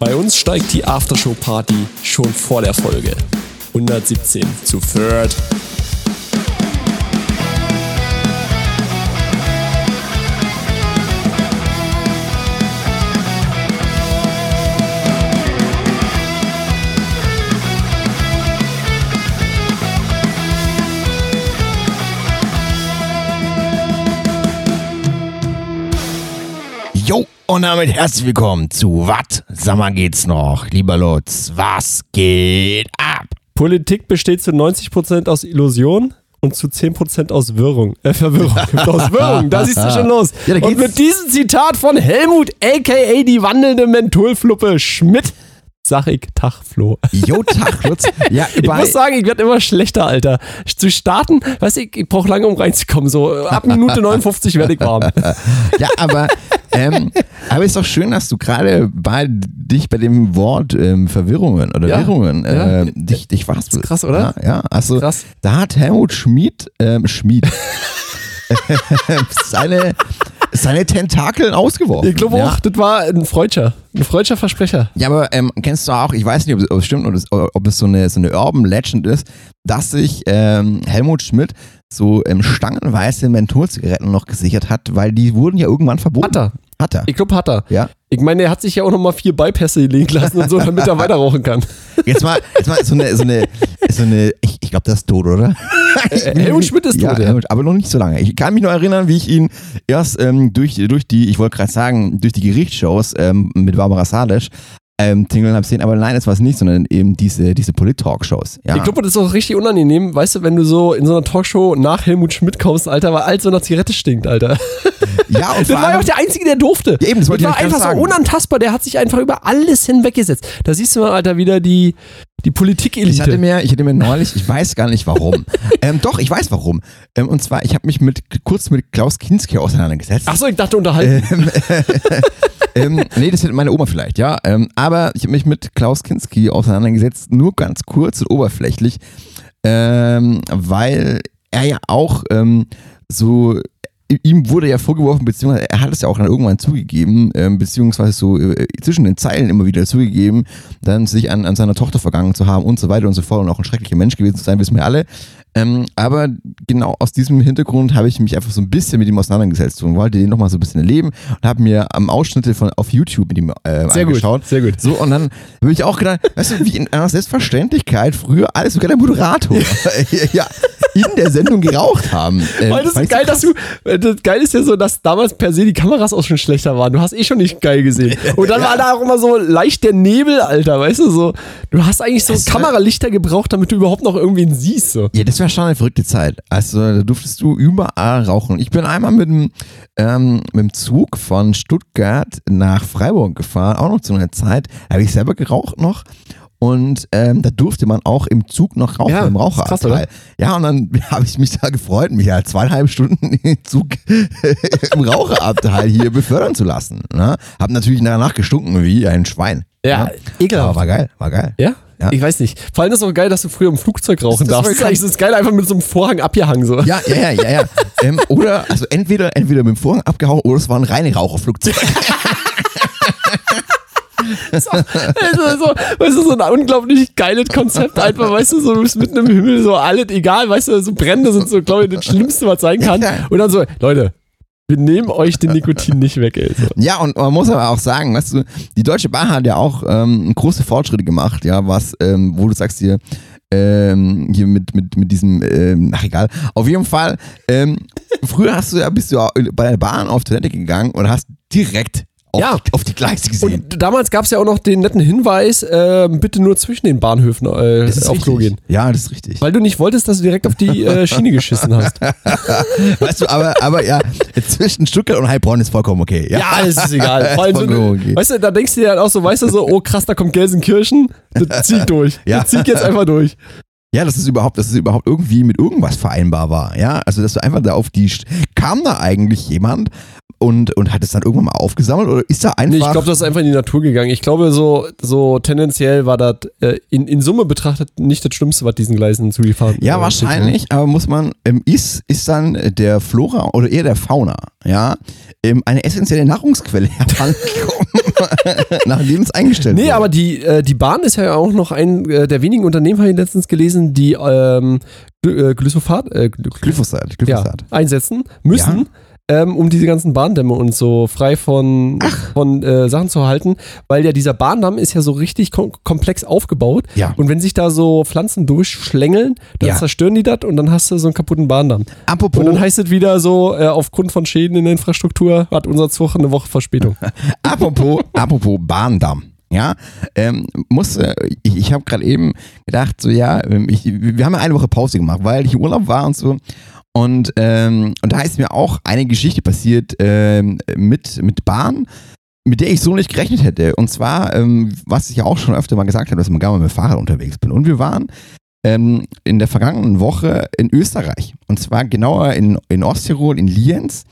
Bei uns steigt die Aftershow-Party schon vor der Folge. 117 zu Third. Und damit herzlich willkommen zu Wat? Sag mal geht's noch, lieber Lutz. Was geht ab? Politik besteht zu 90% aus Illusion und zu 10% aus Wirrung. Äh, Verwirrung. aus Wirrung, da siehst du schon los. Ja, und mit diesem Zitat von Helmut, a.k.a. die wandelnde Mentholfluppe Schmidt, sag ich Tag, Flo. Jo, Tag, Lutz. Ja, Ich muss sagen, ich werde immer schlechter, Alter. Zu starten, weiß ich, ich brauche lange, um reinzukommen. So ab Minute 59 werde ich warm. ja, aber, ähm, aber ist doch schön, dass du gerade bei dich bei dem Wort ähm, Verwirrungen oder Ja, Wirrungen ja. äh, dich, dich warst. Ist krass, oder? Ja, ja also Krass. da hat Helmut Schmid, ähm, Schmid seine, seine Tentakeln ausgeworfen. Ich glaube ja. auch, das war ein Freudscher. Ein Freudscher Versprecher. Ja, aber ähm, kennst du auch, ich weiß nicht, ob es, ob es stimmt oder es- ob es so eine, so eine Urban Legend ist, dass sich ähm, Helmut Schmidt so ähm, stangenweise Mentholzigaretten noch gesichert hat, weil die wurden ja irgendwann verboten. Hat er. Hat er. Ich glaube, hat er. Ja. Ich meine, er hat sich ja auch nochmal vier Bypässe legen lassen und so, damit er weiter rauchen kann. Jetzt mal, jetzt mal so eine, so eine, so eine ich, ich glaube, der ist tot, oder? Äh, Helmut Schmidt ist ja, tot, ja. Helmut, aber noch nicht so lange. Ich kann mich noch erinnern, wie ich ihn erst ähm, durch, durch die, ich wollte gerade sagen, durch die Gerichtsshows ähm, mit Barbara Salisch ähm, tingeln habe sehen, aber nein, das war es nicht, sondern eben diese, diese Polit-Talkshows. Ja. Ich glaube, das ist auch richtig unangenehm, weißt du, wenn du so in so einer Talkshow nach Helmut Schmidt kommst, Alter, weil alles so nach Zigarette stinkt, Alter. ja, und Das war ja auch der Einzige, der durfte. Ja, eben, das wollte ich war einfach so unantastbar, der hat sich einfach über alles hinweggesetzt. Da siehst du mal, Alter, wieder die, die Ich hatte Politikelite. mir, ich hatte mir neulich, ich weiß gar nicht warum. ähm, doch, ich weiß warum. Ähm, und zwar, ich habe mich mit, kurz mit Klaus Kinski auseinandergesetzt. Achso, ich dachte unterhalten. ähm, nee, das hätte meine Oma vielleicht, ja. Ähm, aber ich habe mich mit Klaus Kinski auseinandergesetzt, nur ganz kurz und oberflächlich, ähm, weil er ja auch ähm, so. Ihm wurde ja vorgeworfen, beziehungsweise er hat es ja auch dann irgendwann zugegeben, ähm, beziehungsweise so äh, zwischen den Zeilen immer wieder zugegeben, dann sich an, an seiner Tochter vergangen zu haben und so weiter und so fort und auch ein schrecklicher Mensch gewesen zu sein, wissen wir alle. Ähm, aber genau aus diesem Hintergrund habe ich mich einfach so ein bisschen mit ihm auseinandergesetzt und wollte den nochmal so ein bisschen erleben und habe mir am Ausschnitte von, auf YouTube mit ihm äh, Sehr gut, angeschaut. sehr gut. So, und dann habe ich auch gedacht, weißt du, wie in einer Selbstverständlichkeit früher alles sogar der Moderator ja, in der Sendung geraucht haben. Ähm, Weil das ist geil, dass du. Das geil ist ja so, dass damals per se die Kameras auch schon schlechter waren. Du hast eh schon nicht geil gesehen. Und dann war da auch immer so leicht der Nebel, Alter, weißt du, so. Du hast eigentlich so war- Kameralichter gebraucht, damit du überhaupt noch irgendwen siehst, so. Ja, das war schon eine verrückte Zeit. Also da durftest du überall rauchen. Ich bin einmal mit dem, ähm, mit dem Zug von Stuttgart nach Freiburg gefahren, auch noch zu einer Zeit. Da habe ich selber geraucht noch. Und ähm, da durfte man auch im Zug noch rauchen, Ja, im Raucherabteil. Ja, und dann habe ich mich da gefreut, mich halt zweieinhalb Stunden im Zug im Raucherabteil hier befördern zu lassen. Ne? Hab natürlich danach gestunken wie ein Schwein. Ja, ne? ekelhaft. Aber war geil, war geil. Ja? Ja. Ich weiß nicht. Vor allem ist es auch geil, dass du früher im Flugzeug rauchen Das- darfst. das ist geil, einfach mit so einem Vorhang abgehangen, so. Ja, ja, ja, ja, ja. ähm, oder, also entweder, entweder mit dem Vorhang abgehauen oder es war ein reine Raucherflugzeug. Also, so, weißt du, so ein unglaublich geiles Konzept einfach, weißt du, so du bist mitten im Himmel, so alles egal, weißt du, so Brände sind so, glaube ich, das Schlimmste, was sein kann. Und dann so, Leute, wir nehmen euch den Nikotin nicht weg, ey. So. Ja, und man muss aber auch sagen, weißt du, die Deutsche Bahn hat ja auch ähm, große Fortschritte gemacht, ja, was, ähm, wo du sagst hier, ähm, hier mit, mit, mit diesem, ähm, ach egal, auf jeden Fall, ähm, früher hast du ja, bist du ja bei der Bahn auf Toilette gegangen und hast direkt auf, Ja. auf die Gleise gesehen. Und damals gab es ja auch noch den netten Hinweis, äh, bitte nur zwischen den Bahnhöfen äh, Das ist auf Klo richtig. gehen. Ja, das ist richtig. Weil du nicht wolltest, dass du direkt auf die äh, Schiene geschissen hast. Weißt du, aber, aber ja, zwischen Stuttgart und Heilbronn ist vollkommen okay. Ja, Ja, das ist egal. Vor allem so, okay. Weißt du, da denkst du dir dann auch so, weißt du, so, oh krass, da kommt Gelsenkirchen, das zieh ich durch. Ja. Das zieh ich jetzt einfach durch. Ja, dass es überhaupt, dass es überhaupt irgendwie mit irgendwas vereinbar war. Ja, also dass du einfach da auf die kam da eigentlich jemand und, und hat es dann irgendwann mal aufgesammelt oder ist da einfach. Nee, ich glaube, das ist einfach in die Natur gegangen. Ich glaube, so, so tendenziell war das äh, in, in Summe betrachtet nicht das Schlimmste, was diesen Gleisen zugefahren ja, äh, wahrscheinlich, aber muss man, ähm, ist, ist dann der Flora oder eher der Fauna, ja, ähm, eine essentielle Nahrungsquelle herangekommen, nachdem es eingestellt Nee, wurde. aber die, äh, die Bahn ist ja auch noch ein äh, der wenigen Unternehmen, habe ich letztens gelesen, die ähm, Gly- äh, Glyphosat, äh, Gly- Glyphosat, ja, Glyphosat. einsetzen müssen, ähm, um diese ganzen Bahndämme und so frei von, von äh, Sachen zu halten, weil ja dieser Bahndamm ist ja so richtig kom komplex aufgebaut Ja. und wenn sich da so Pflanzen durchschlängeln, dann Ja. zerstören die das und dann hast du so einen kaputten Bahndamm. Apropos, Und dann heißt es wieder so, äh, aufgrund von Schäden in der Infrastruktur hat unser Zug eine Woche Verspätung. apropos, apropos Bahndamm. Ja, ähm, muss, äh, ich, ich habe gerade eben gedacht, so ja, ich, wir haben ja eine Woche Pause gemacht, weil ich Urlaub war und so. Und, ähm, und da ist mir auch eine Geschichte passiert ähm, mit, mit Bahn, mit der ich so nicht gerechnet hätte. Und zwar, ähm, was ich ja auch schon öfter mal gesagt habe, dass ich gerne mal mit Fahrrad unterwegs bin. Und wir waren ähm, in der vergangenen Woche in Österreich. Und zwar genauer in, in Osttirol, in Lienz.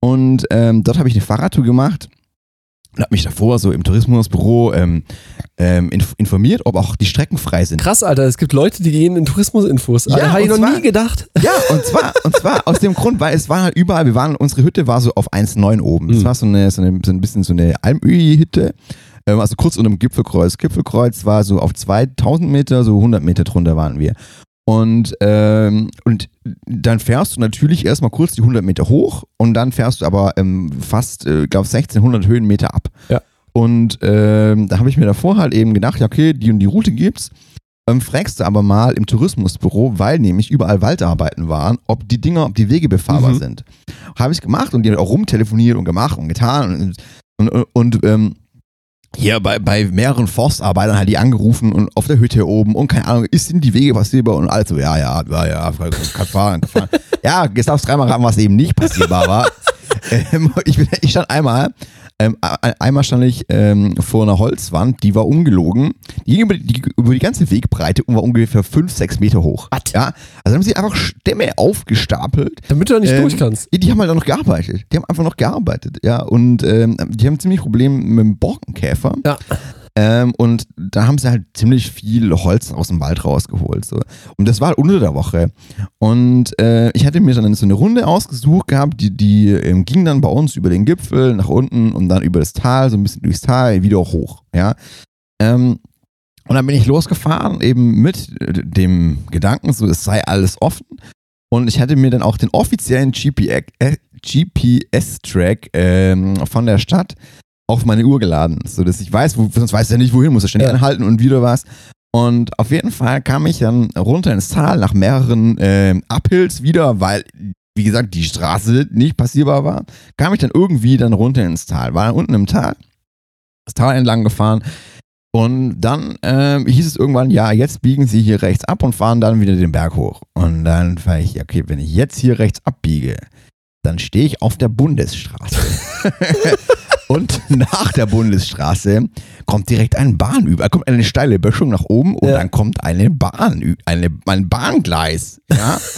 Und ähm, dort habe ich eine Fahrradtour gemacht und habe mich davor so im Tourismusbüro ähm, ähm, inf informiert, ob auch die Strecken frei sind. Krass, Alter, es gibt Leute, die gehen in Tourismusinfos. Ja, habe ich noch zwar- nie gedacht. Ja, und zwar, und zwar aus dem Grund, weil es war halt überall, wir waren, unsere Hütte war so auf 1,9 oben. Das Mhm. war so, eine, so, eine, so ein bisschen so eine Almöhi-Hütte. Ähm, also kurz unter dem Gipfelkreuz. Gipfelkreuz war so auf 2000 Meter, so 100 Meter drunter waren wir. Und, ähm, und dann fährst du natürlich erstmal kurz die 100 Meter hoch und dann fährst du aber ähm, fast, äh, glaube 1600 Höhenmeter ab. Ja. Und ähm, da habe ich mir davor halt eben gedacht, ja okay, die und die Route gibt's. Ähm, fragst du aber mal im Tourismusbüro, weil nämlich überall Waldarbeiten waren, ob die Dinger, ob die Wege befahrbar Mhm. sind. Habe ich gemacht und die hat auch rumtelefoniert und gemacht und getan und, und, und ähm, hier bei, bei mehreren Forstarbeitern halt die angerufen und auf der Hütte oben und keine Ahnung, ist sind die Wege passierbar und alles so, ja, ja, ja, ja, kann fahren, kann fahren. ja, jetzt darfst dreimal raten, was eben nicht passierbar war. ähm, ich, bin, ich stand einmal, ähm, ein- einmal stand ich ähm, vor einer Holzwand, die war ungelogen, die ging über die, über die ganze Wegbreite und war ungefähr 5, 6 Meter hoch. Was? Ja, also haben sie einfach Stämme aufgestapelt Damit du da nicht Ähm, durch kannst. ja, die haben halt auch noch gearbeitet. Die haben einfach noch gearbeitet, ja. Und ähm, die haben ziemlich Probleme mit dem Borkenkäfer. Ja. Ähm, und da haben sie halt ziemlich viel Holz aus dem Wald rausgeholt. So. Und das war unter der Woche. Und äh, ich hatte mir dann so eine Runde ausgesucht gehabt, die, die ähm, ging dann bei uns über den Gipfel nach unten und dann über das Tal, so ein bisschen durchs Tal, wieder hoch. Ja. Ähm, und dann bin ich losgefahren, eben mit äh, dem Gedanken, so es sei alles offen. Und ich hatte mir dann auch den offiziellen GPS, äh, GPS-Track ähm, von der Stadt auf meine Uhr geladen, sodass ich weiß, wo, sonst weiß ja nicht, wohin, muss ich ständig Ja. anhalten und wieder was. Und auf jeden Fall kam ich dann runter ins Tal nach mehreren ähm, Uphills wieder, weil, wie gesagt, die Straße nicht passierbar war. Kam ich dann irgendwie dann runter ins Tal. War dann unten im Tal, das Tal entlang gefahren. Und dann ähm, hieß es irgendwann, ja, jetzt biegen Sie hier rechts ab und fahren dann wieder den Berg hoch. Und dann war ich, okay, wenn ich jetzt hier rechts abbiege, dann stehe ich auf der Bundesstraße. und nach der Bundesstraße kommt direkt ein Bahnüber, kommt eine steile Böschung nach oben und Ja. dann kommt eine Bahn, eine, ein Bahngleis. Ja.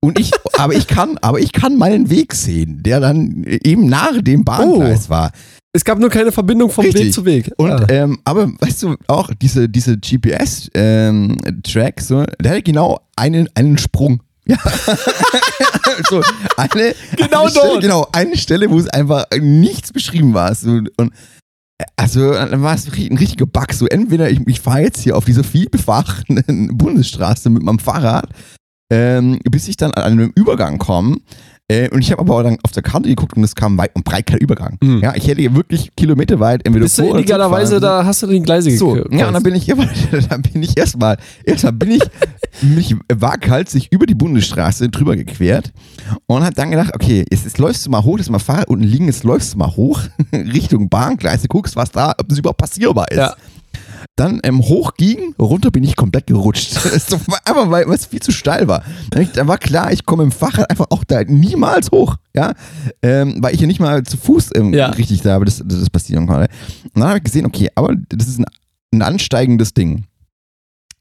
Und ich, aber ich kann, aber ich kann meinen Weg sehen, der dann eben nach dem Bahngleis war. Es gab nur keine Verbindung vom Richtig. Weg zu Weg. Und Ah. ähm, aber weißt du auch diese diese GPS ähm, so, der hatte genau einen einen Sprung. Ja. so eine Genau eine Stelle, genau eine Stelle, wo es einfach nichts beschrieben war. So, und also dann war es ein richtiger Bug. So entweder ich, ich fahre jetzt hier auf dieser vielbefahrenen Bundesstraße mit meinem Fahrrad, ähm, bis ich dann an einem Übergang komme. Äh, und ich habe aber auch dann auf der Karte geguckt und es kam weit und breit kein Übergang. Mhm. Ja, ich hätte hier wirklich kilometerweit entweder Bist du vor oder illegalerweise, da hast du die Gleise So, ja, und dann bin ich, dann bin ich erstmal, erstmal bin ich mich waghalsig über die Bundesstraße drüber gequert und hab dann gedacht, okay, jetzt, jetzt läufst du mal hoch, das ist mal Fahrrad unten liegen, jetzt läufst du mal hoch Richtung Bahngleise, guckst, was da, ob das überhaupt passierbar ist. Ja. Dann ähm, hoch ging, runter bin ich komplett gerutscht. Einfach weil es viel zu steil war. Dann war klar, ich komme im Fahrrad einfach auch da niemals hoch. Ja? Ähm, weil ich ja nicht mal zu Fuß ähm, Ja. richtig da, aber das, das, das passieren konnte. Und dann habe ich gesehen, okay, aber das ist ein, ein ansteigendes Ding.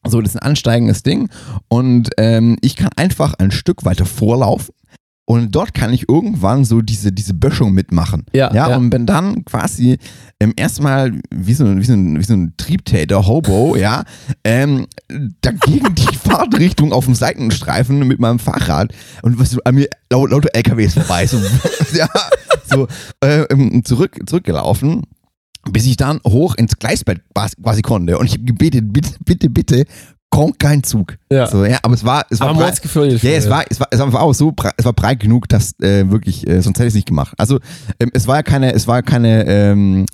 So, das ist ein ansteigendes Ding und ähm, ich kann einfach ein Stück weiter vorlaufen und dort kann ich irgendwann so diese, diese Böschung mitmachen. Ja, ja, ja. und bin dann quasi ähm, erstmal wie so, ein- wie, so ein, wie so ein Triebtäter, Hobo, ja, ähm, dagegen die Fahrtrichtung auf dem Seitenstreifen mit meinem Fahrrad und was so an mir lau lauter LKWs vorbei, so, ja, so äh, ähm, zurück, zurückgelaufen. Bis ich dann hoch ins Gleisbett quasi konnte. Und ich habe gebetet, bitte, bitte, bitte, kein Zug. Ja. So, ja aber es war, es war Aber breit- mordsgefährlich. ja, es war, es war, es war auch so, es war breit genug, dass äh, wirklich, äh, sonst hätte ich es nicht gemacht. Also ähm, es war ja keine, es war keine ähm,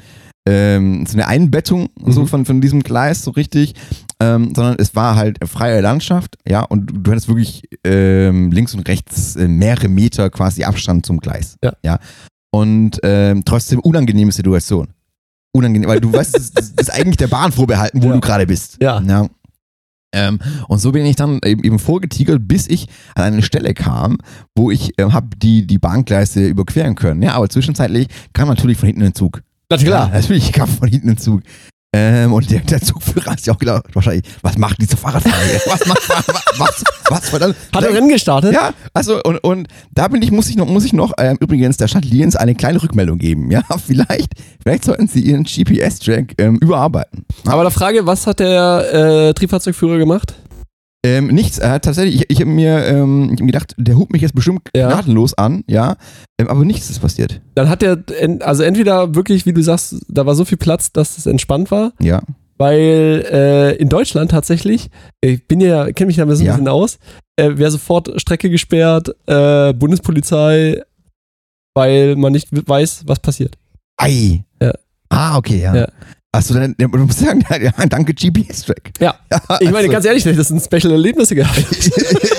ähm, so eine Einbettung so Mhm. von, von diesem Gleis so richtig, ähm, sondern es war halt freie Landschaft, ja, und du hattest wirklich ähm, links und rechts äh, mehrere Meter quasi Abstand zum Gleis. Ja. ja. Und ähm, trotzdem unangenehme Situation. Unangenehm, weil du weißt, das, das ist eigentlich der Bahn vorbehalten, wo Ja. du gerade bist. Ja. ja. Ähm, und so bin ich dann eben, eben vorgetigert, bis ich an eine Stelle kam, wo ich ähm, habe die, die Bahngleise überqueren können. Ja, aber zwischenzeitlich kam natürlich von hinten ein Zug. Na klar. Ja, natürlich kam von hinten ein Zug. Ähm, und der, der Zugführer hat sich auch gedacht, wahrscheinlich, was macht dieser Fahrradfahrer hier? Was macht, was, was, was verdammt? Hat er Rennen gestartet? Ja, also und, und da bin ich, muss ich noch, muss ich noch ähm, übrigens der Stadt Lienz eine kleine Rückmeldung geben. Ja, vielleicht, vielleicht sollten sie ihren GPS-Track ähm, überarbeiten. Aber da Frage, was hat der äh, Triebfahrzeugführer gemacht? Ähm, nichts, äh, tatsächlich, ich, ich habe mir ähm, ich hab mir gedacht, der hupt mich jetzt bestimmt Ja. gnadenlos an, ja, ähm, aber nichts ist passiert. Dann hat der, en- also entweder wirklich, wie du sagst, da war so viel Platz, dass es entspannt war, Ja, weil äh, in Deutschland tatsächlich, ich bin ja, kenne mich da so ein Ja. bisschen aus, äh, wäre sofort Strecke gesperrt, äh, Bundespolizei, weil man nicht weiß, was passiert. ei. Ja. Ah, okay, ja. Ja. Achso, dann ja, du musst sagen, ja, danke GPS-Track. Ja. Ich meine, also- ganz ehrlich, das sind Special-Erlebnisse gehabt.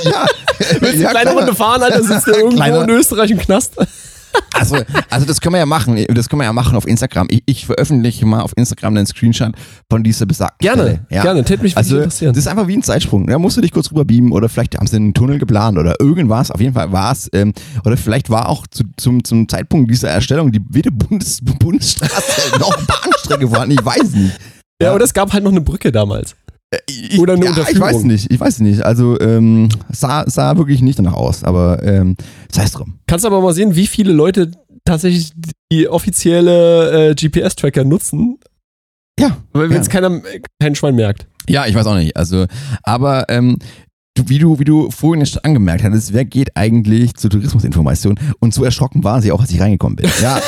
ja. Willst du ja, eine kleine klar. Runde fahren, Alter, sitzt du irgendwo Kleiner- in Österreich im Knast? Also, also das können wir ja machen. Das können wir ja machen auf Instagram. Ich, ich veröffentliche mal auf Instagram einen Screenshot von dieser besagten Gerne, Stelle. Ja. gerne, täte mich Also, das interessieren. ist einfach wie ein Zeitsprung. Da musst du dich kurz rüber beamen oder vielleicht haben sie einen Tunnel geplant oder irgendwas. Auf jeden Fall war es, ähm, oder vielleicht war auch zu, zum, zum Zeitpunkt dieser Erstellung die weder Bundes, Bundesstraße noch Bahnstrecke vorhanden. Ich weiß nicht. Ja, oder es gab halt noch eine Brücke damals. Ich, Oder eine ja, ich Unterführung. weiß nicht. Ich weiß nicht. Also, ähm, sah, sah wirklich nicht danach aus. Aber ähm, sei es drum. Kannst aber mal sehen, wie viele Leute tatsächlich die offizielle äh, GPS-Tracker nutzen, Ja. wenn Ja. es keiner, kein Schwein merkt. Ja, ich weiß auch nicht. Also, aber ähm, du, wie, du, wie du vorhin schon angemerkt hattest, wer geht eigentlich zur Tourismusinformation? Und so erschrocken war sie auch, als ich reingekommen bin. Ja.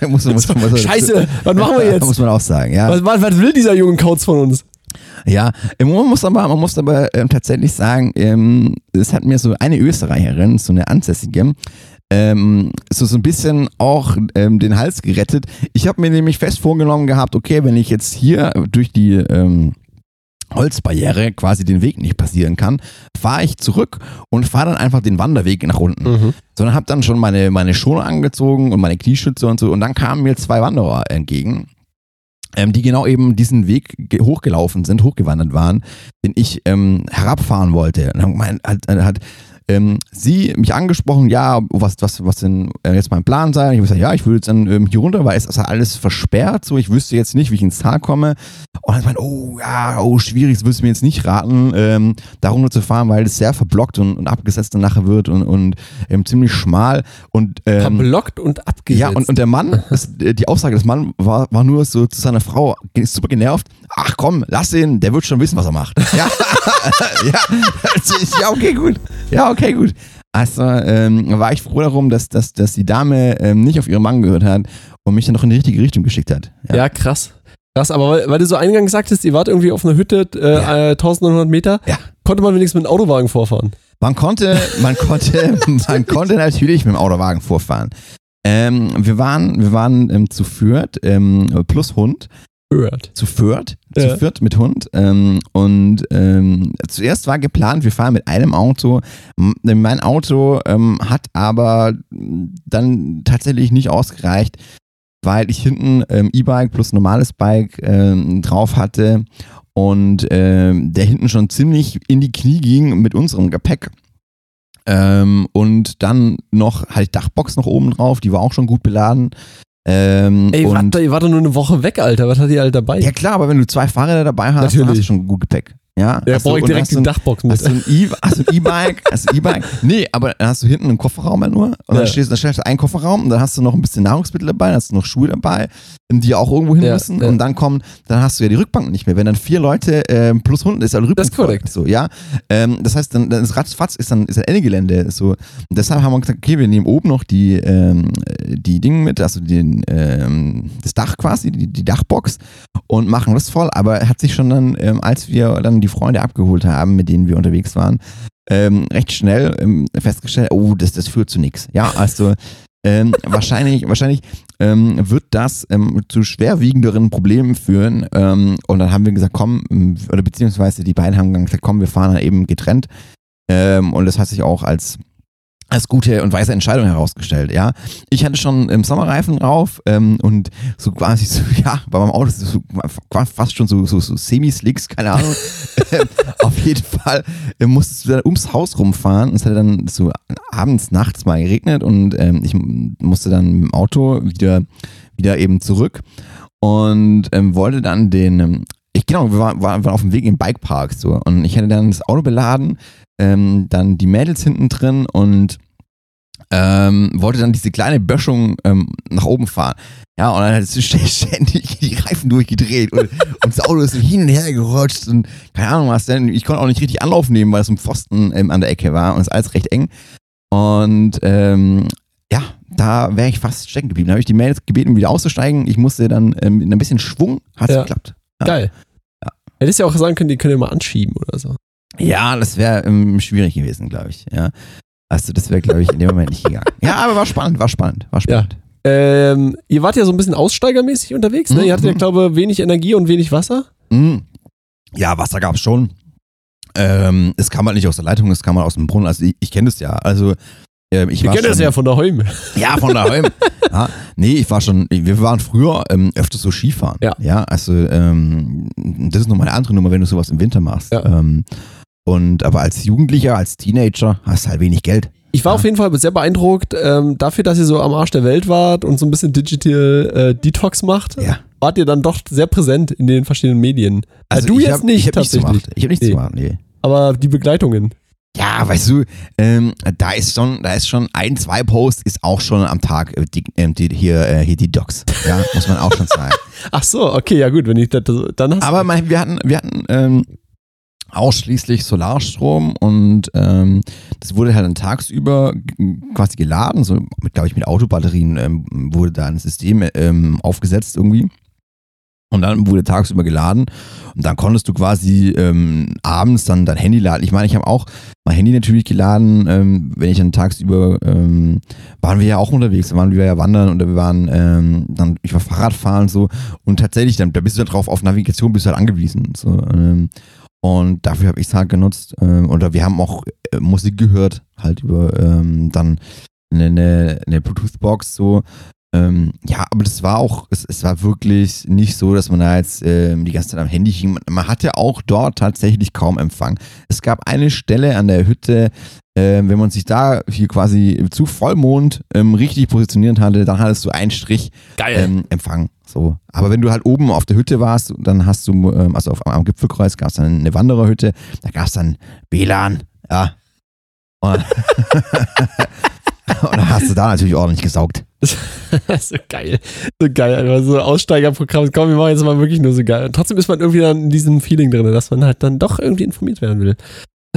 muss, muss, muss, Scheiße, was machen wir jetzt? Muss man auch sagen, ja. Was, was, will dieser junge Kauz von uns? Ja, man muss aber, man muss aber ähm, tatsächlich sagen, ähm, es hat mir so eine Österreicherin, so eine Ansässige, ähm, so, so ein bisschen auch ähm, den Hals gerettet. Ich habe mir nämlich fest vorgenommen gehabt, okay, wenn ich jetzt hier durch die ähm, Holzbarriere quasi den Weg nicht passieren kann, fahre ich zurück und fahre dann einfach den Wanderweg nach unten. Sondern habe dann schon meine, meine Schoner angezogen und meine Knieschütze und so und dann kamen mir zwei Wanderer entgegen ähm, die genau eben diesen Weg ge- hochgelaufen sind, hochgewandert waren, den ich ähm, herabfahren wollte. Und dann mein, hat, hat ähm, sie mich angesprochen, ja, was, was, was denn äh, jetzt mein Plan sei. Ich habe gesagt, ja, ich würde jetzt dann ähm, hier runter, weil es ist alles versperrt, so ich wüsste jetzt nicht, wie ich ins Tal komme. Und dann meinte, oh ja, oh, schwierig, das würdest du mir jetzt nicht raten, ähm, da runter zu fahren, weil es sehr verblockt und, und abgesetzt dann nachher wird und, und ähm, ziemlich schmal. Und, ähm, Verblockt und abgesetzt. ja, und, und der Mann, das, äh, die Aussage des Mannes war, war nur so zu seiner Frau, ist super genervt. Ach komm, lass ihn, der wird schon wissen, was er macht. Ja, ja, ja okay, gut. Ja, okay, gut. Also ähm, war ich froh darum, dass, dass, dass die Dame ähm, nicht auf ihren Mann gehört hat und mich dann noch in die richtige Richtung geschickt hat. ja. krass. Krass, aber weil, weil du so eingangs sagtest, ihr wart irgendwie auf einer Hütte, äh, Ja. äh, 1900 Meter, Ja. konnte man wenigstens mit einem Autowagen vorfahren. Man konnte, man konnte, man konnte natürlich mit dem Autowagen vorfahren. Ähm, wir waren, wir waren ähm, zu Fürth ähm, plus Hund. Hört. zu Fürth, Ja. zu Fürth mit Hund. Ähm, und ähm, zuerst war geplant, wir fahren mit einem Auto. Mein Auto ähm, hat aber dann tatsächlich nicht ausgereicht, weil ich hinten ähm, E-Bike plus normales Bike ähm, drauf hatte und ähm, der hinten schon ziemlich in die Knie ging mit unserem Gepäck. Und dann noch halt Dachbox noch oben drauf, die war auch schon gut beladen. Ähm, Ey, und, warte, ihr wart doch nur eine Woche weg, Alter. Was hat ihr halt dabei? ja klar, aber wenn du zwei Fahrräder dabei hast, Natürlich. hast du schon gut Gepäck. Ja, Ja, brauche ich direkt die ein- Dachbox mit. Hast du ein E- hast du ein E-Bike? Hast du ein E-Bike? Nee, aber dann hast du hinten einen Kofferraum ja nur. Und dann, Ja. stehst, dann stellst du einen Kofferraum und dann hast du noch ein bisschen Nahrungsmittel dabei, dann hast du noch Schuhe dabei, die auch irgendwo hin Ja, müssen. ja. Und dann kommen, dann hast du ja die Rückbank nicht mehr. Wenn dann vier Leute ähm, plus Hund ist, dann Rückbank Das ist korrekt. So, ja. Ähm, das heißt, dann, dann ist ratzfatz ist dann ist ein Ende Gelände. So. Und deshalb haben wir gesagt, okay, wir nehmen oben noch die, ähm, die Dinge mit, also den, ähm, das Dach quasi, die, die Dachbox und machen das voll. Aber er hat sich schon dann, ähm, als wir dann die Freunde abgeholt haben, mit denen wir unterwegs waren, ähm, recht schnell ähm, festgestellt, oh, das, das führt zu nichts. Ja, also ähm, wahrscheinlich, wahrscheinlich ähm, wird das ähm, zu schwerwiegenderen Problemen führen. Ähm, und dann haben wir gesagt, komm, oder beziehungsweise die beiden haben gesagt, komm, wir fahren dann eben getrennt. Ähm, und das hat sich auch als als gute und weise Entscheidung herausgestellt, ja. Ich hatte schon im Sommerreifen drauf ähm, und so quasi so, ja, bei meinem Auto so, fast schon so, so, so Semi-Slicks, keine Ahnung. Ähm, Auf jeden Fall äh, musstest du dann ums Haus rumfahren und es hat dann so abends, nachts mal geregnet und ähm, ich musste dann mit dem Auto wieder, wieder eben zurück und ähm, wollte dann den, ähm, ich genau, wir waren, waren auf dem Weg im Bikepark so und ich hatte dann das Auto beladen, ähm, dann die Mädels hinten drin und ähm, wollte dann diese kleine Böschung ähm, nach oben fahren. Ja, und dann hat es ständig die Reifen durchgedreht und, und das Auto ist hin und her gerutscht und keine Ahnung was denn. Ich konnte auch nicht richtig Anlauf nehmen, weil es ein Pfosten ähm, an der Ecke war und es ist alles recht eng. Und ähm, ja, da wäre ich fast stecken geblieben. Da habe ich die Mädels gebeten, wieder auszusteigen. Ich musste dann ähm, mit ein bisschen Schwung, hat es Ja. geklappt. Ja. Geil. Ja. Hättest ja auch sagen können, die können ja mal anschieben oder so. Ja, das wäre ähm, schwierig gewesen, glaube ich. Ja. Also das wäre, glaube ich, in dem Moment nicht gegangen. Ja, aber war spannend, war spannend, war spannend. Ähm, ihr wart ja so ein bisschen aussteigermäßig unterwegs, ne? Mhm. Ihr hattet ja, glaube ich, wenig Energie und wenig Wasser. Mm. Ja, Wasser gab es schon. Ähm, es kam halt nicht aus der Leitung, es kam halt aus dem Brunnen. Also ich, ich kenne das ja. Also ähm, ich kennen das ja von daheim. Ja, von daheim. ja, nee, ich war schon, wir waren früher ähm, öfters so Skifahren. Ja. Ja, also ähm, das ist nochmal eine andere Nummer, wenn du sowas im Winter machst. Ja. Und aber als Jugendlicher, als Teenager hast du halt wenig Geld. Ich war Ja. auf jeden Fall sehr beeindruckt, ähm, dafür, dass ihr so am Arsch der Welt wart und so ein bisschen Digital äh, Detox macht, Ja. wart ihr dann doch sehr präsent in den verschiedenen Medien. Also du ich jetzt hab, nicht ich hab nichts tatsächlich. gemacht. Ich habe nichts Nee. gemacht, nee. Aber die Begleitungen. Ja, weißt du, ähm, da ist schon, da ist schon ein, zwei Posts ist auch schon am Tag äh, die, ähm, die, hier, äh, hier die Docs. Ja, muss man auch schon sagen. Ach so, okay, ja gut, wenn ich das, dann hast Aber mein, wir hatten, wir hatten ähm, ausschließlich Solarstrom und ähm, das wurde halt dann tagsüber quasi geladen, so glaube ich, mit Autobatterien ähm, wurde da ein System ähm, aufgesetzt irgendwie. Und dann wurde tagsüber geladen und dann konntest du quasi ähm, abends dann dein Handy laden. Ich meine, ich habe auch mein Handy natürlich geladen, ähm, wenn ich dann tagsüber, ähm, waren wir ja auch unterwegs, waren wir ja wandern oder wir waren ähm, dann, ich war Fahrradfahren so und tatsächlich, dann, da bist du dann drauf, auf Navigation bist du halt angewiesen. So, ähm, und dafür habe ich es halt genutzt. Ähm, oder wir haben auch äh, Musik gehört, halt über ähm, dann eine, eine, eine Bluetooth-Box so. Ähm, ja, aber das war auch, es, es war wirklich nicht so, dass man da jetzt ähm, die ganze Zeit am Handy hing. Man, man hatte auch dort tatsächlich kaum Empfang. Es gab eine Stelle an der Hütte, ähm, wenn man sich da hier quasi zu Vollmond ähm, richtig positioniert hatte, dann hattest du einen Strich geil. ähm, Empfang. So. Aber wenn du halt oben auf der Hütte warst, dann hast du, ähm, also auf, am Gipfelkreuz gab es dann eine Wandererhütte, da gab es dann WLAN, ja. Und, und dann hast du da natürlich ordentlich gesaugt. so geil. So geil, einfach so Aussteigerprogramm. Komm, wir machen jetzt mal wirklich nur so geil. Und trotzdem ist man irgendwie dann in diesem Feeling drin, dass man halt dann doch irgendwie informiert werden will.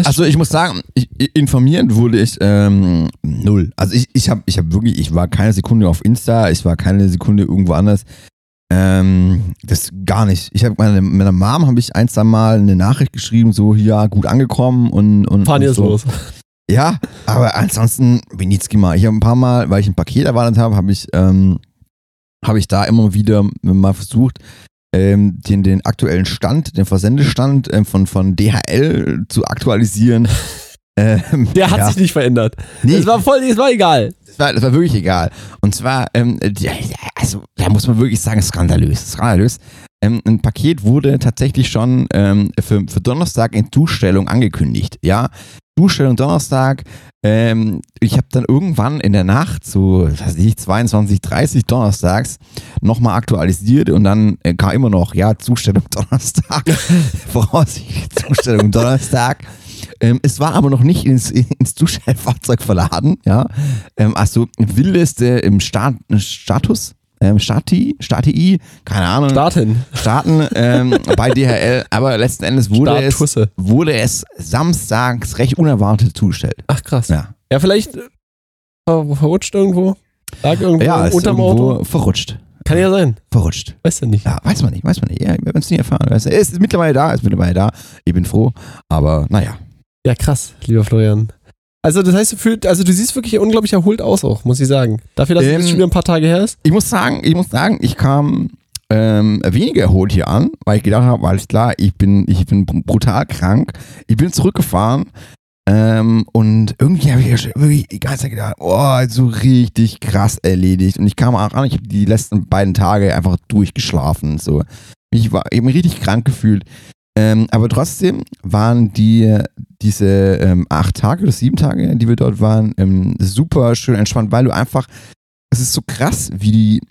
Also ich muss sagen, ich, informiert wurde ich ähm, null. Also ich, ich habe ich hab wirklich, ich war keine Sekunde auf Insta, ich war keine Sekunde irgendwo anders. Ähm, das gar nicht. Ich habe meine, meiner Mom habe ich ein, zwei Mal eine Nachricht geschrieben, so hier gut angekommen und, und, fahren und jetzt so. los. Ja, aber ansonsten bin nichts gemacht. Ich habe ein paar Mal, weil ich ein Paket erwartet habe, habe ich, ähm, habe ich da immer wieder mal versucht, ähm, den, den aktuellen Stand, den Versendestand ähm, von, von DHL zu aktualisieren. ähm, Der hat ja, sich nicht verändert. nee, Es war voll, es war egal. das war, das war wirklich egal. Und zwar, ähm, die, also da muss man wirklich sagen, skandalös. Skandalös. Ähm, ein Paket wurde tatsächlich schon ähm, für, für Donnerstag in Zustellung angekündigt. Ja, Zustellung Donnerstag. Ähm, ich habe dann irgendwann in der Nacht, so, weiß ich, 22, 30 Donnerstags, nochmal aktualisiert und dann äh, kam immer noch, ja, Zustellung Donnerstag. Voraussichtlich Zustellung Donnerstag. Ähm, es war aber noch nicht ins, ins Zustellfahrzeug verladen, ja. Ähm, also wildeste im Start, Status, ähm, Stati, Stati, keine Ahnung. Starten. Starten ähm, bei DHL, aber letzten Endes wurde es, wurde es samstags recht unerwartet zugestellt. Ach krass. Ja, Ja, vielleicht äh, ver verrutscht irgendwo. Lag irgendwo ja ist unterm irgendwo Auto. verrutscht. Kann ja sein. Verrutscht. Weißt du nicht. Ja, weiß man nicht, weiß man nicht. Ja, wir werden es nie erfahren. Weißt du. Es ist mittlerweile da, ist mittlerweile da. Ich bin froh, aber naja. Ja, krass, lieber Florian. Also, das heißt, du fühlst, also du siehst wirklich unglaublich erholt aus auch, muss ich sagen. Dafür, dass es Ähm, jetzt schon wieder ein paar Tage her ist. Ich muss sagen, ich muss sagen, ich kam ähm, weniger erholt hier an, weil ich gedacht habe, alles klar, ich bin, ich bin brutal krank. Ich bin zurückgefahren ähm, und irgendwie habe ich wirklich die ganze Zeit gedacht, oh, so richtig krass erledigt. Und ich kam auch an, ich habe die letzten beiden Tage einfach durchgeschlafen. So. Ich war eben richtig krank gefühlt. Ähm, aber trotzdem waren die diese ähm, acht Tage oder sieben Tage, die wir dort waren, ähm, super schön entspannt, weil du einfach, es ist so krass, wie die,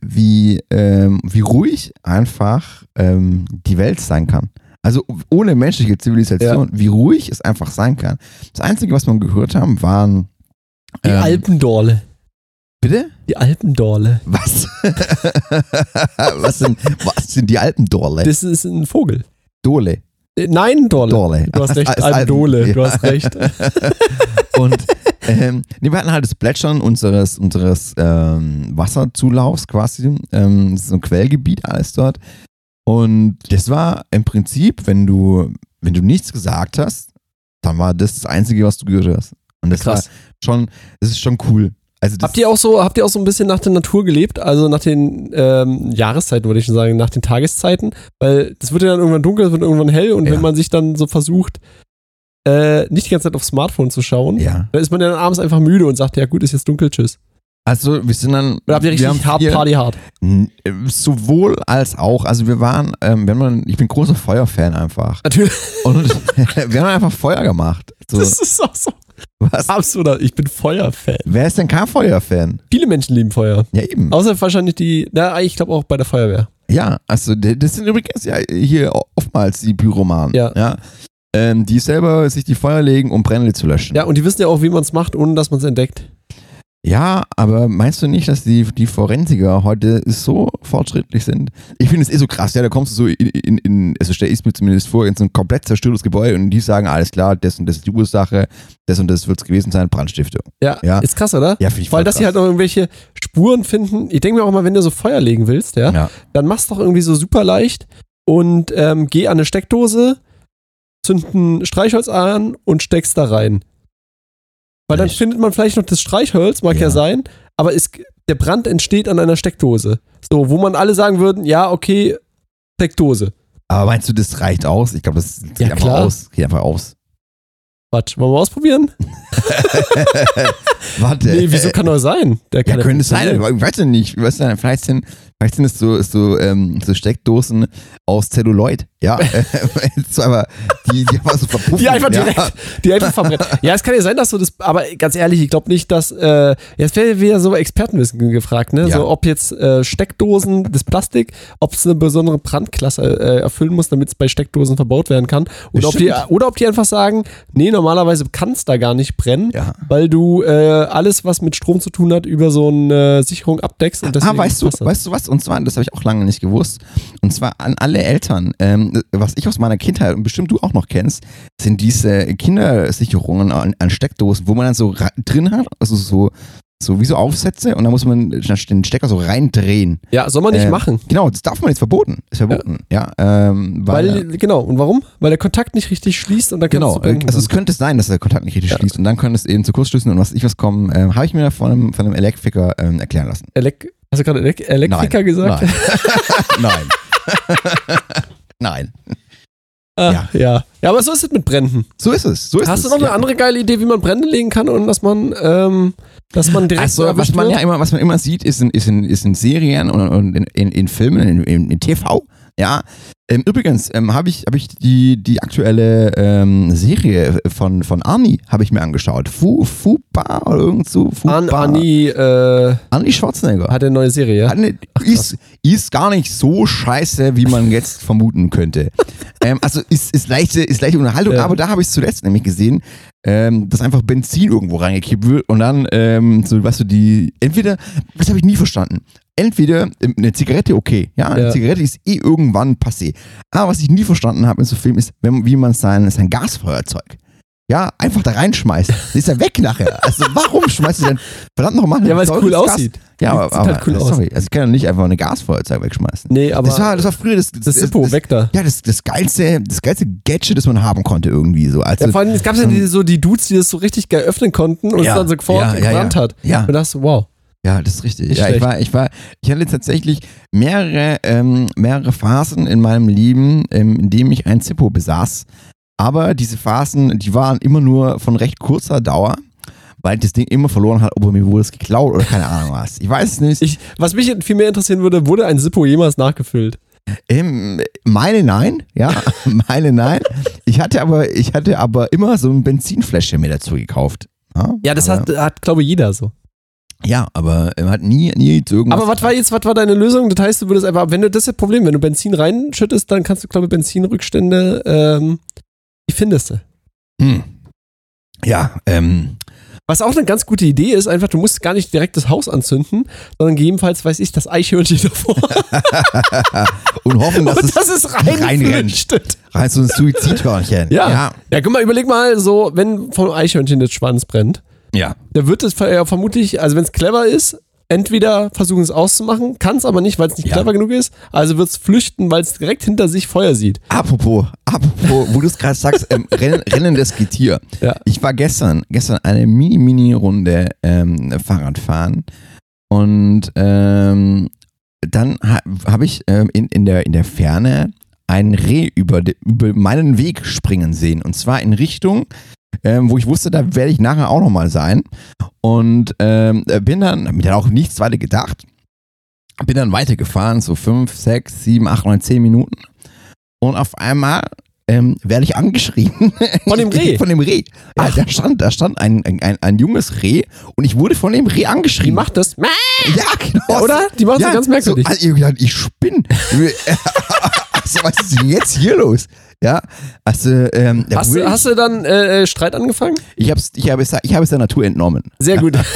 wie, ähm, wie ruhig einfach ähm, die Welt sein kann. Also ohne menschliche Zivilisation, wie ruhig es einfach sein kann. Das Einzige, was wir gehört haben, waren Die ähm, Alpendorle. Bitte? Die Alpendorle. Was? was, sind, was sind die Alpendorle? Das ist ein Vogel. Dole. Äh, Nein, Dorle. Dorle. Du hast recht, Als Alpendole. Alpen- Du hast recht. Und ähm, nee, wir hatten halt das Plätschern unseres, unseres ähm, Wasserzulaufs quasi. Ähm, das ist so ein Quellgebiet alles dort. Und das war im Prinzip, wenn du, wenn du nichts gesagt hast, dann war das das Einzige, was du gehört hast. Und das Krass. war schon, das ist schon cool. Also Habt ihr auch so, habt ihr auch so ein bisschen nach der Natur gelebt? Also nach den ähm, Jahreszeiten, würde ich schon sagen, nach den Tageszeiten? Weil das wird ja dann irgendwann dunkel, es wird irgendwann hell und Ja. wenn man sich dann so versucht, äh, nicht die ganze Zeit aufs Smartphone zu schauen, ja. dann ist man ja dann abends einfach müde und sagt, ja gut, ist jetzt dunkel, tschüss. Also wir sind dann. Oder habt ihr wir haben richtig hart vier- Party hard? N- äh, Sowohl als auch. Also wir waren, ähm, wenn man, ich bin großer Feuerfan einfach. Natürlich. Und wir haben einfach Feuer gemacht. So, Das ist auch so was? absolut. Ich bin Feuerfan. Wer ist denn kein Feuerfan? Viele Menschen lieben Feuer. Ja, eben. Außer wahrscheinlich die, na, ich glaube auch bei der Feuerwehr. Ja, also das sind übrigens ja hier oftmals die Pyromanen. Ja. ja? Ähm, die selber sich die Feuer legen, um Brände zu löschen. Ja, und die wissen ja auch, wie man es macht, ohne dass man es entdeckt. Ja, aber meinst du nicht, dass die, die Forensiker heute so fortschrittlich sind? Ich finde es eh so krass, ja, da kommst du so in, in, in also stell ich mir zumindest vor, in so ein komplett zerstörtes Gebäude und die sagen, alles klar, das und das ist die Ursache, das und das wird es gewesen sein, Brandstiftung. Ja, Ja. ist krass, oder? Ja, finde ich Weil voll dass sie halt noch irgendwelche Spuren finden. Ich denke mir auch mal, wenn du so Feuer legen willst, ja, Ja. dann machst du doch irgendwie so super leicht und ähm, geh an eine Steckdose, zünd ein Streichholz an und steckst da rein. Weil dann Echt? findet man vielleicht noch das Streichholz, mag ja, Ja. sein, aber es, der Brand entsteht an einer Steckdose. So, wo man alle sagen würden, ja, okay, Steckdose. Aber meinst du, das reicht aus? Ich glaube, das geht Ja, einfach klar. aus. Geht einfach aus. Quatsch, wollen wir ausprobieren? Warte. Nee, wieso kann doch sein? Der Ja, kann könnte es sein, ich weiß ja nicht. Ich weiß ja, vielleicht sind, vielleicht sind es so, so, ähm, so Steckdosen aus Zelluloid. Ja, so, aber die, die einfach so verpuffen. Die einfach ja. direkt, die einfach verbrennen. Ja, es kann ja sein, dass du das, aber ganz ehrlich, ich glaube nicht, dass, äh, jetzt wäre wieder so Expertenwissen gefragt, ne? Ja. So, ob jetzt äh, Steckdosen, das Plastik, ob es eine besondere Brandklasse äh, erfüllen muss, damit es bei Steckdosen verbaut werden kann. Und ob die, oder ob die einfach sagen, nee, normalerweise kann es da gar nicht brennen, Ja. weil du äh, alles, was mit Strom zu tun hat, über so eine Sicherung abdeckst. Und Ah, weißt du, weißt du was? Und zwar, das habe ich auch lange nicht gewusst. Und zwar an alle Eltern, ähm, was ich aus meiner Kindheit und bestimmt du auch noch kennst, sind diese Kindersicherungen an, an Steckdosen, wo man dann so drin hat, also so, so wie so Aufsätze und da muss man den Stecker so reindrehen. Ja, soll man nicht Äh, machen. Genau, das darf man jetzt verboten. Ist verboten. Ja, ähm, weil, Weil, genau, und warum? Weil der Kontakt nicht richtig schließt und dann Genau, also es könnte sein, dass der Kontakt nicht richtig Ja. schließt und dann könnte es eben zu Kurzschlüssen und was ich was kommen, ähm, habe ich mir von einem, von einem Elektriker ähm, erklären lassen. Elek Hast du gerade Elek Elektriker Nein. gesagt? Nein. Nein. Ah, Ja. ja. ja. aber so ist es mit Bränden. So ist es. So ist Hast es. du noch eine ja. andere geile Idee, wie man Brände legen kann und dass man, ähm, dass man direkt Also, was man wird? ja immer, was man immer sieht, ist in, ist in, ist in Serien und, und in, in, in Filmen, in, in, in TV, Ja, ähm, übrigens ähm, habe ich, hab ich die, die aktuelle ähm, Serie von, von Arnie habe ich mir angeschaut. Fu, Fupa oder irgend so. Fupa. An Anni äh, Arnie Schwarzenegger. hat eine neue Serie, eine, ist, ist gar nicht so scheiße, wie man jetzt vermuten könnte. ähm, also ist, ist, leichte, ist leichte Unterhaltung, Ja. aber da habe ich es zuletzt nämlich gesehen, ähm, dass einfach Benzin irgendwo reingekippt wird und dann, ähm, so, weißt du, die, entweder, das habe ich nie verstanden, entweder ähm, eine Zigarette okay, ja, eine Ja. Zigarette ist eh irgendwann passé. Aber was ich nie verstanden habe in so Filmen ist, wenn, wie man sein, sein Gasfeuerzeug ja, einfach da reinschmeißt. Dann ist er weg nachher. Also warum schmeißt du denn verdammt nochmal Ja, weil es cool aussieht. ja, aber, aber halt cool aus. sorry, also ich kann ja nicht einfach eine Gasfeuerzeug wegschmeißen. Nee, aber das, war, das war früher das, das Zippo, weg da. Ja, das, das geilste, das geilste Gadget, das man haben konnte irgendwie so. Also, Ja, vor allem, es gab ja so die Dudes, die das so richtig geil öffnen konnten und Ja, es dann sofort ja, ja, gebrannt ja. hat. Ja. Und dachte, wow. Ja, das ist richtig. Nicht Ja, ich war, ich war, ich hatte tatsächlich mehrere, ähm, mehrere Phasen in meinem Leben, ähm, in dem ich ein Zippo besaß. Aber diese Phasen, die waren immer nur von recht kurzer Dauer, weil das Ding immer verloren hat, ob er mir wurde es geklaut oder keine Ahnung was. Ich weiß es nicht. Ich, was mich viel mehr interessieren würde, wurde ein Zippo jemals nachgefüllt? Ähm, meine nein, ja, meine nein. Ich hatte aber, ich hatte aber immer so ein Benzinfläschchen mir dazu gekauft. Ja, Ja, das hat, hat glaube ich, jeder so. Ja, aber er hat nie, nie irgendwas. Aber was war jetzt, was war deine Lösung? Das heißt, du würdest einfach, wenn du das ist das Problem, wenn du Benzin reinschüttest, dann kannst du, glaube ich, Benzinrückstände, ähm, die findest du. Hm. Ja, ähm, Was auch eine ganz gute Idee ist, einfach, du musst gar nicht direkt das Haus anzünden, sondern gegebenenfalls, weiß ich, das Eichhörnchen davor. und hoffen, dass und es ist rein reinrennt. rein so ein Suizidhörnchen. Ja. ja. Ja, guck mal, überleg mal so, wenn vom Eichhörnchen das Schwanz brennt, Ja. da wird es ja vermutlich, also wenn es clever ist, entweder versuchen es auszumachen, kann es aber nicht, weil es nicht Ja. clever genug ist, also wird es flüchten, weil es direkt hinter sich Feuer sieht. Apropos, apropos, wo du es gerade sagst, ähm, Rennen, rennendes Getier. Ja. Ich war gestern, gestern eine Mini-Mini-Runde ähm, Fahrrad fahren und ähm, dann ha, habe ich ähm, in, in, der, in der Ferne ein Reh über, de, über meinen Weg springen sehen und zwar in Richtung, ähm, wo ich wusste, da werde ich nachher auch nochmal sein und ähm, bin dann, hab mir dann auch nichts weiter gedacht, bin dann weitergefahren, so fünf, sechs, sieben, acht, neun, zehn Minuten und auf einmal ähm, werde ich angeschrien. Von dem Reh? von dem Reh. Ja, da stand, da stand ein, ein, ein, junges Reh und ich wurde von dem Reh Die angeschrien. macht das. ja, genau. Ja, oder? Die machen so ganz merkwürdig. So, also ich spinne. also, was ist denn jetzt hier los? Ja, also, ähm, Hast, du- hast du dann äh, äh, Streit angefangen? ich, hab's, ich, habe es, ich habe es der Natur entnommen. Sehr gut.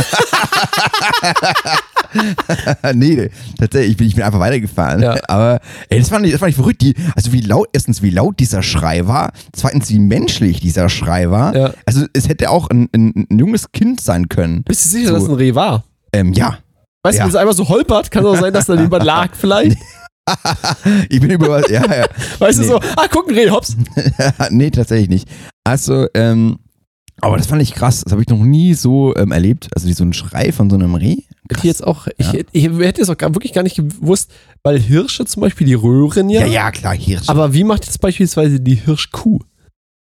nee, tatsächlich, ich bin, ich bin einfach weitergefahren. Ja. Aber ey, das, fand ich, das fand ich verrückt. Die, also wie laut, erstens, wie laut dieser Schrei war. Zweitens, wie menschlich dieser Schrei war. Ja. Also es hätte auch ein, ein, ein junges Kind sein können. Bist du sicher, So. dass es ein Reh war? Ähm, ja. Weißt du, Ja. wenn es einmal so holpert, kann es auch sein, dass da jemand lag vielleicht. Ich bin über ja, ja. Weißt Nee. du so, ah, guck, ein Reh, hops. nee, tatsächlich nicht. Also, ähm, aber das fand ich krass. Das habe ich noch nie so ähm, erlebt. Also wie so ein Schrei von so einem Reh. Hätte ich jetzt auch, ich, Ja. hätte- ich hätte es auch gar, wirklich gar nicht gewusst, weil Hirsche zum Beispiel, die röhren ja. Ja, ja, klar, Hirsch. Aber wie macht jetzt beispielsweise die Hirschkuh?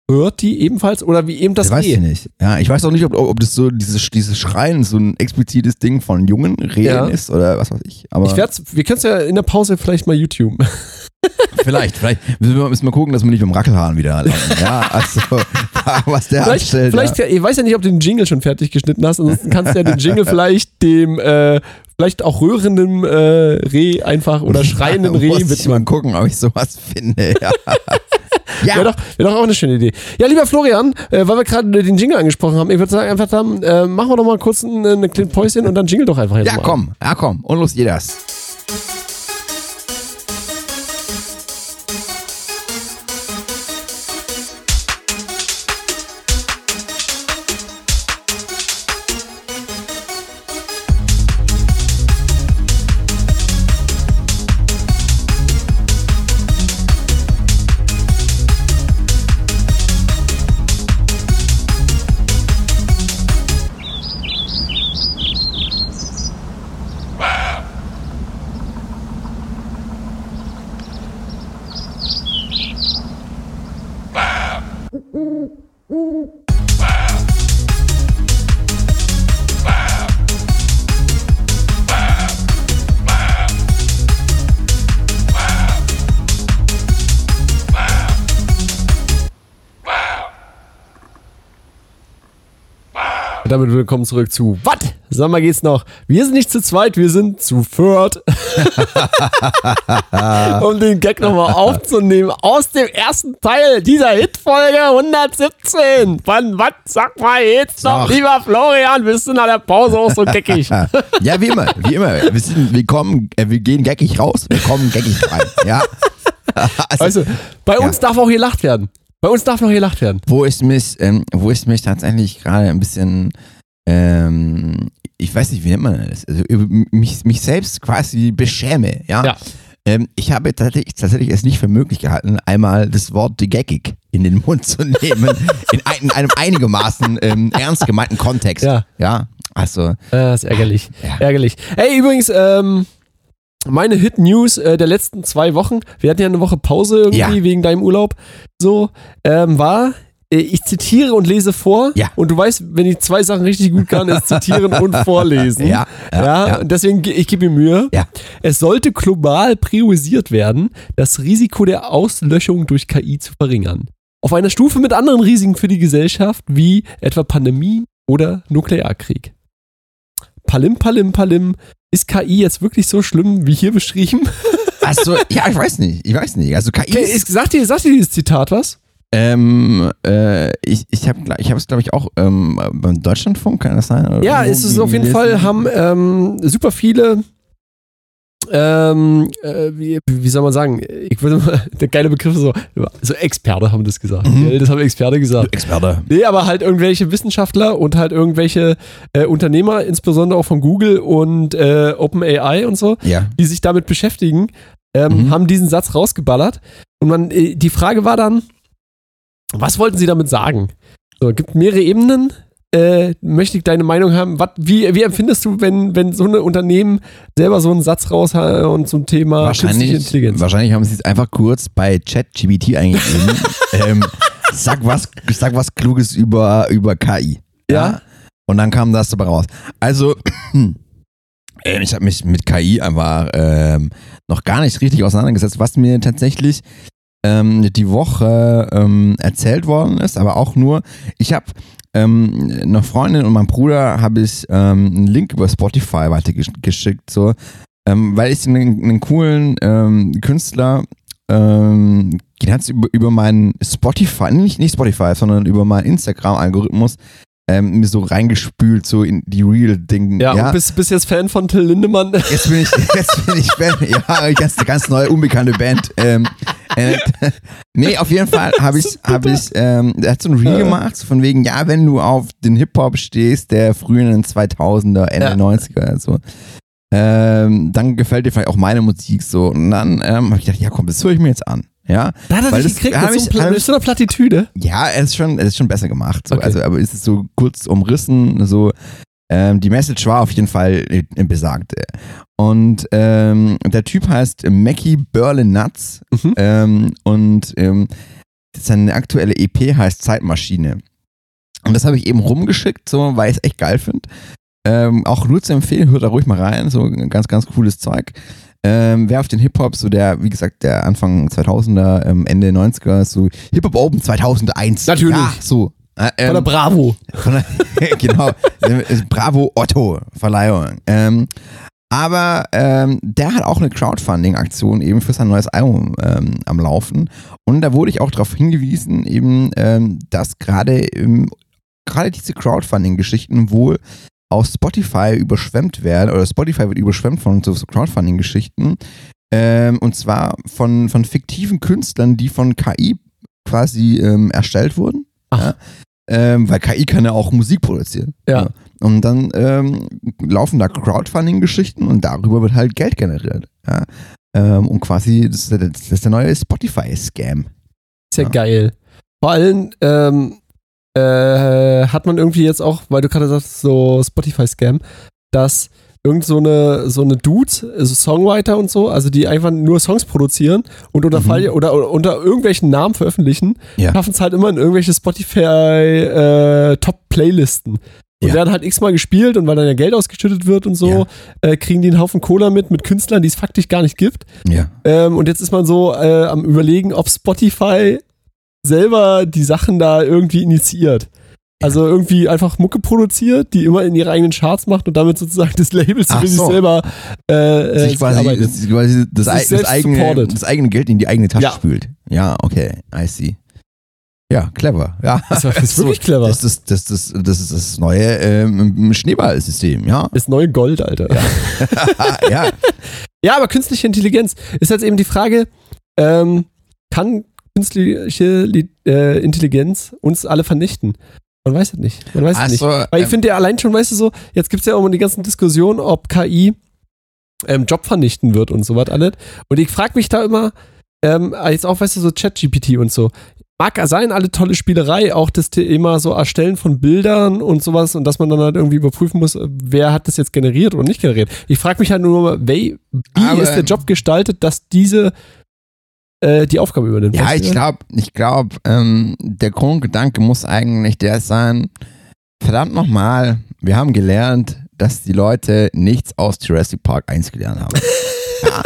Hört die ebenfalls oder wie eben das das weiß ich nicht. Ja, ich weiß auch nicht, ob, ob das so dieses, dieses Schreien so ein explizites Ding von jungen Rehen Ja. ist oder was weiß ich. Aber Ich werd's, wir können es ja in der Pause vielleicht mal YouTube. vielleicht, vielleicht müssen wir, müssen wir gucken, dass wir nicht beim Rackelhahn wieder landen. ja, also was der Vielleicht, anstellt. vielleicht ja. ich weiß ja nicht, ob du den Jingle schon fertig geschnitten hast. Ansonsten kannst du ja den Jingle vielleicht dem, äh, vielleicht auch rührenden äh, Reh einfach oder schreienden ja, Reh Muss ich mal gucken, ob ich sowas finde. Ja. Ja. Wäre doch, wär doch auch eine schöne Idee. Ja, lieber Florian, äh, weil wir gerade den Jingle angesprochen haben, ich würde sagen, einfach dann, äh, machen wir doch mal kurz ein, eine kleine Päuschen und dann jingle doch einfach jetzt ja, mal. komm, ja, komm. Und los geht das. Damit willkommen zurück zu Was? Sag mal, geht's noch? Wir sind nicht zu zweit, wir sind zu viert. um den Gag nochmal aufzunehmen aus dem ersten Teil dieser Hitfolge 117. Wann, was? Sag mal jetzt noch, lieber Florian, bist du nach der Pause auch so geckig? Ja, wie immer, wie immer. Wir, sind, wir, kommen, äh, wir gehen geckig raus, wir kommen geckig rein. Ja. Also, du, bei uns darf auch gelacht werden. Bei uns darf noch gelacht werden. wo ich mich, ähm, wo ich mich tatsächlich gerade ein bisschen, ähm, ich weiß nicht, wie nennt man das, also über mich, mich selbst quasi beschäme, ja. Ja. Ähm, ich habe tatsächlich, tatsächlich es nicht für möglich gehalten, einmal das Wort geckig in den Mund zu nehmen, in, ein, in einem einigermaßen ähm, ernst gemeinten Kontext. Ja. Ja, also, Äh, ist ärgerlich. Ja. Ärgerlich. Ey, übrigens, ähm, meine Hit-News äh, der letzten zwei Wochen, wir hatten ja eine Woche Pause irgendwie Ja. wegen deinem Urlaub, so, ähm, war, äh, ich zitiere und lese vor. Ja. Und du weißt, wenn ich zwei Sachen richtig gut kann, ist zitieren und vorlesen. Ja, ja, Ja, ja. und deswegen, ge- ich gebe mir Mühe. Ja. Es sollte global priorisiert werden, das Risiko der Auslöschung durch KI zu verringern. Auf einer Stufe mit anderen Risiken für die Gesellschaft, wie etwa Pandemie oder Nuklearkrieg. Palim, palim, palim. Ist KI jetzt wirklich so schlimm, wie hier beschrieben? also, ja, ich weiß nicht, ich weiß nicht. Also KI Okay, ist, ist, sagt, dir, sagt dir dieses Zitat was? ähm, äh, ich, ich habe ich es, glaube ich, auch ähm, beim Deutschlandfunk, kann das sein? Oder Ja, ist es auf jeden. Fall, haben ähm, super viele, ähm, äh, wie, wie soll man sagen, ich würde mal, der geile Begriff so, so Experte haben das gesagt. Mhm. Das haben Experte gesagt. Experte. Nee, aber halt irgendwelche Wissenschaftler und halt irgendwelche äh, Unternehmer, insbesondere auch von Google und äh, OpenAI und so, Ja. die sich damit beschäftigen, ähm, Mhm. haben diesen Satz rausgeballert. Und man, äh, die Frage war dann, was wollten sie damit sagen? So, gibt mehrere Ebenen. Äh, möchte ich deine Meinung haben? Was, wie, wie empfindest du, wenn, wenn so ein Unternehmen selber so einen Satz so ein Thema künstliche Wahrscheinlich, Intelligenz? wahrscheinlich haben sie es einfach kurz bei ChatGPT eingegeben. ähm, sag, was, sag was Kluges über, über KI. Ja. Und dann kam das dabei raus. Also, ähm, ich habe mich mit KI einfach ähm, noch gar nicht richtig auseinandergesetzt, was mir tatsächlich ähm, die Woche ähm, erzählt worden ist, aber auch nur, ich habe ähm, einer Freundin und meinem Bruder habe ich ähm, einen Link über Spotify weitergeschickt, so, ähm, weil ich einen, einen coolen ähm, Künstler ähm, den hat über, über meinen Spotify, nicht, nicht Spotify, sondern über meinen Instagram-Algorithmus ähm, mir so reingespült, so in die Real-Ding. Ja, und bist, bist jetzt Fan von Till Lindemann? Jetzt bin ich, jetzt bin ich Fan. Ja, ganz, ganz neue, unbekannte Band. Ähm, äh, nee, auf jeden Fall habe ich, hab ich, ähm, er hat so ein Reel gemacht, so von wegen, ja, wenn du auf den Hip-Hop stehst, der frühen 2000er, Ende Ja. 90er, so, ähm, dann gefällt dir vielleicht auch meine Musik so. Und dann ähm, habe ich gedacht, ja komm, das höre ich mir jetzt an. Ja, Da hat er dich das gekriegt hab mit so, einer Plattitüde. ja, es ist schon, es ist schon besser gemacht. So. Okay. Also, aber es ist so kurz umrissen. So, ähm, die Message war auf jeden Fall äh, besagt. Und ähm, der Typ heißt Mackie Berlin Nuts Mhm. ähm, und ähm, seine aktuelle EP heißt Zeitmaschine. Und das habe ich eben rumgeschickt, so, weil ich es echt geil finde. Ähm, auch nur zu empfehlen, hört da ruhig mal rein, so ein ganz, ganz cooles Zeug. Ähm, wer auf den Hip-Hop, so der, wie gesagt, der Anfang 2000er, ähm, Ende 90er, so Hip-Hop Open 2001. Natürlich. Ja, so. Äh, Von der ähm, Bravo. von der, genau. Bravo Otto Verleihung. Ähm, aber ähm, der hat auch eine Crowdfunding-Aktion eben für sein neues Album ähm, am Laufen. Und da wurde ich auch darauf hingewiesen, eben, ähm, dass gerade ähm, gerade diese Crowdfunding-Geschichten wohl auf Spotify überschwemmt werden, oder Spotify wird überschwemmt von so so Crowdfunding-Geschichten. Ähm, und zwar von, von fiktiven Künstlern, die von KI quasi ähm, erstellt wurden. Ach. Ja? Ähm, weil KI kann ja auch Musik produzieren. Ja. Und dann ähm, laufen da Crowdfunding-Geschichten und darüber wird halt Geld generiert. Ja? Ähm, und quasi, das ist, der- das ist der neue Spotify-Scam. Ist ja, Ja. geil. Vor allem ähm, äh, hat man irgendwie jetzt auch, weil du gerade sagst, so Spotify-Scam, dass irgend so eine, so eine Dudes, also Songwriter und so, also die einfach nur Songs produzieren und unter, Mhm. Fall, oder, oder unter irgendwelchen Namen veröffentlichen, Ja. schaffen es halt immer in irgendwelche Spotify äh. Und Ja. werden halt x-mal gespielt und weil dann ja Geld ausgeschüttet wird und so, Ja. äh, kriegen die einen Haufen Cola mit, mit Künstlern, die es faktisch gar nicht gibt. Ja. Ähm, und jetzt ist man so äh, am überlegen, ob Spotify selber die Sachen da irgendwie initiiert. Also irgendwie einfach Mucke produziert, die immer in ihre eigenen Charts macht und damit sozusagen das Label Ach für sich so. selber äh, äh, sich quasi, das, quasi das, das, selbst eigene, das eigene Geld in die eigene Tasche Ja. spült. Ja, okay, I see. Ja, clever. Ja. Das war- das ist So, wirklich clever. Das ist das, das, das, ist das neue ähm, Schneeballsystem, ja. Das neue Gold, Alter. Ah, ja. Ja, aber künstliche Intelligenz ist jetzt eben die Frage, ähm, kann künstliche Li- äh, Intelligenz uns alle vernichten? Man weiß es nicht. Man weiß es nicht. Also, Weil ich ähm, finde ja allein schon, weißt du so, jetzt gibt es ja auch immer die ganzen Diskussionen, ob KI ähm, Job vernichten wird und so was alles. Und ich frage mich da immer, ähm, jetzt auch, weißt du, so ChatGPT und so. Mag sein, alle tolle Spielerei, auch das Thema so Erstellen von Bildern und sowas und dass man dann halt irgendwie überprüfen muss, wer hat das jetzt generiert oder nicht generiert. Ich frage mich halt nur, wie Aber- ist der Job gestaltet, dass diese äh, die Aufgabe übernimmt? Ja, ich glaube, ich glaub, ähm, der Grundgedanke muss eigentlich der sein, verdammt nochmal, wir haben gelernt, dass die Leute nichts aus Jurassic Park 1 gelernt haben. ja,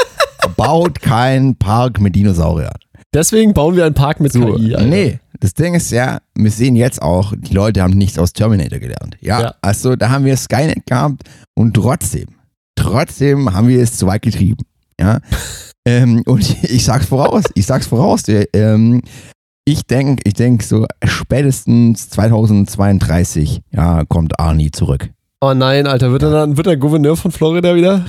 baut keinen Park mit Dinosauriern. Deswegen bauen wir einen Park mit So, KI. Alter. nee, das Ding ist ja, wir sehen jetzt auch, die Leute haben nichts aus Terminator gelernt. Ja, Ja. also da haben wir Skynet gehabt und trotzdem, trotzdem haben wir es zu weit getrieben. Ja, ähm, und ich sag's voraus, ich sag's voraus. Ähm, ich denke, ich denk so spätestens 2032, ja, kommt Arnie zurück. Oh nein, Alter, wird, er dann, wird der Gouverneur von Florida wieder?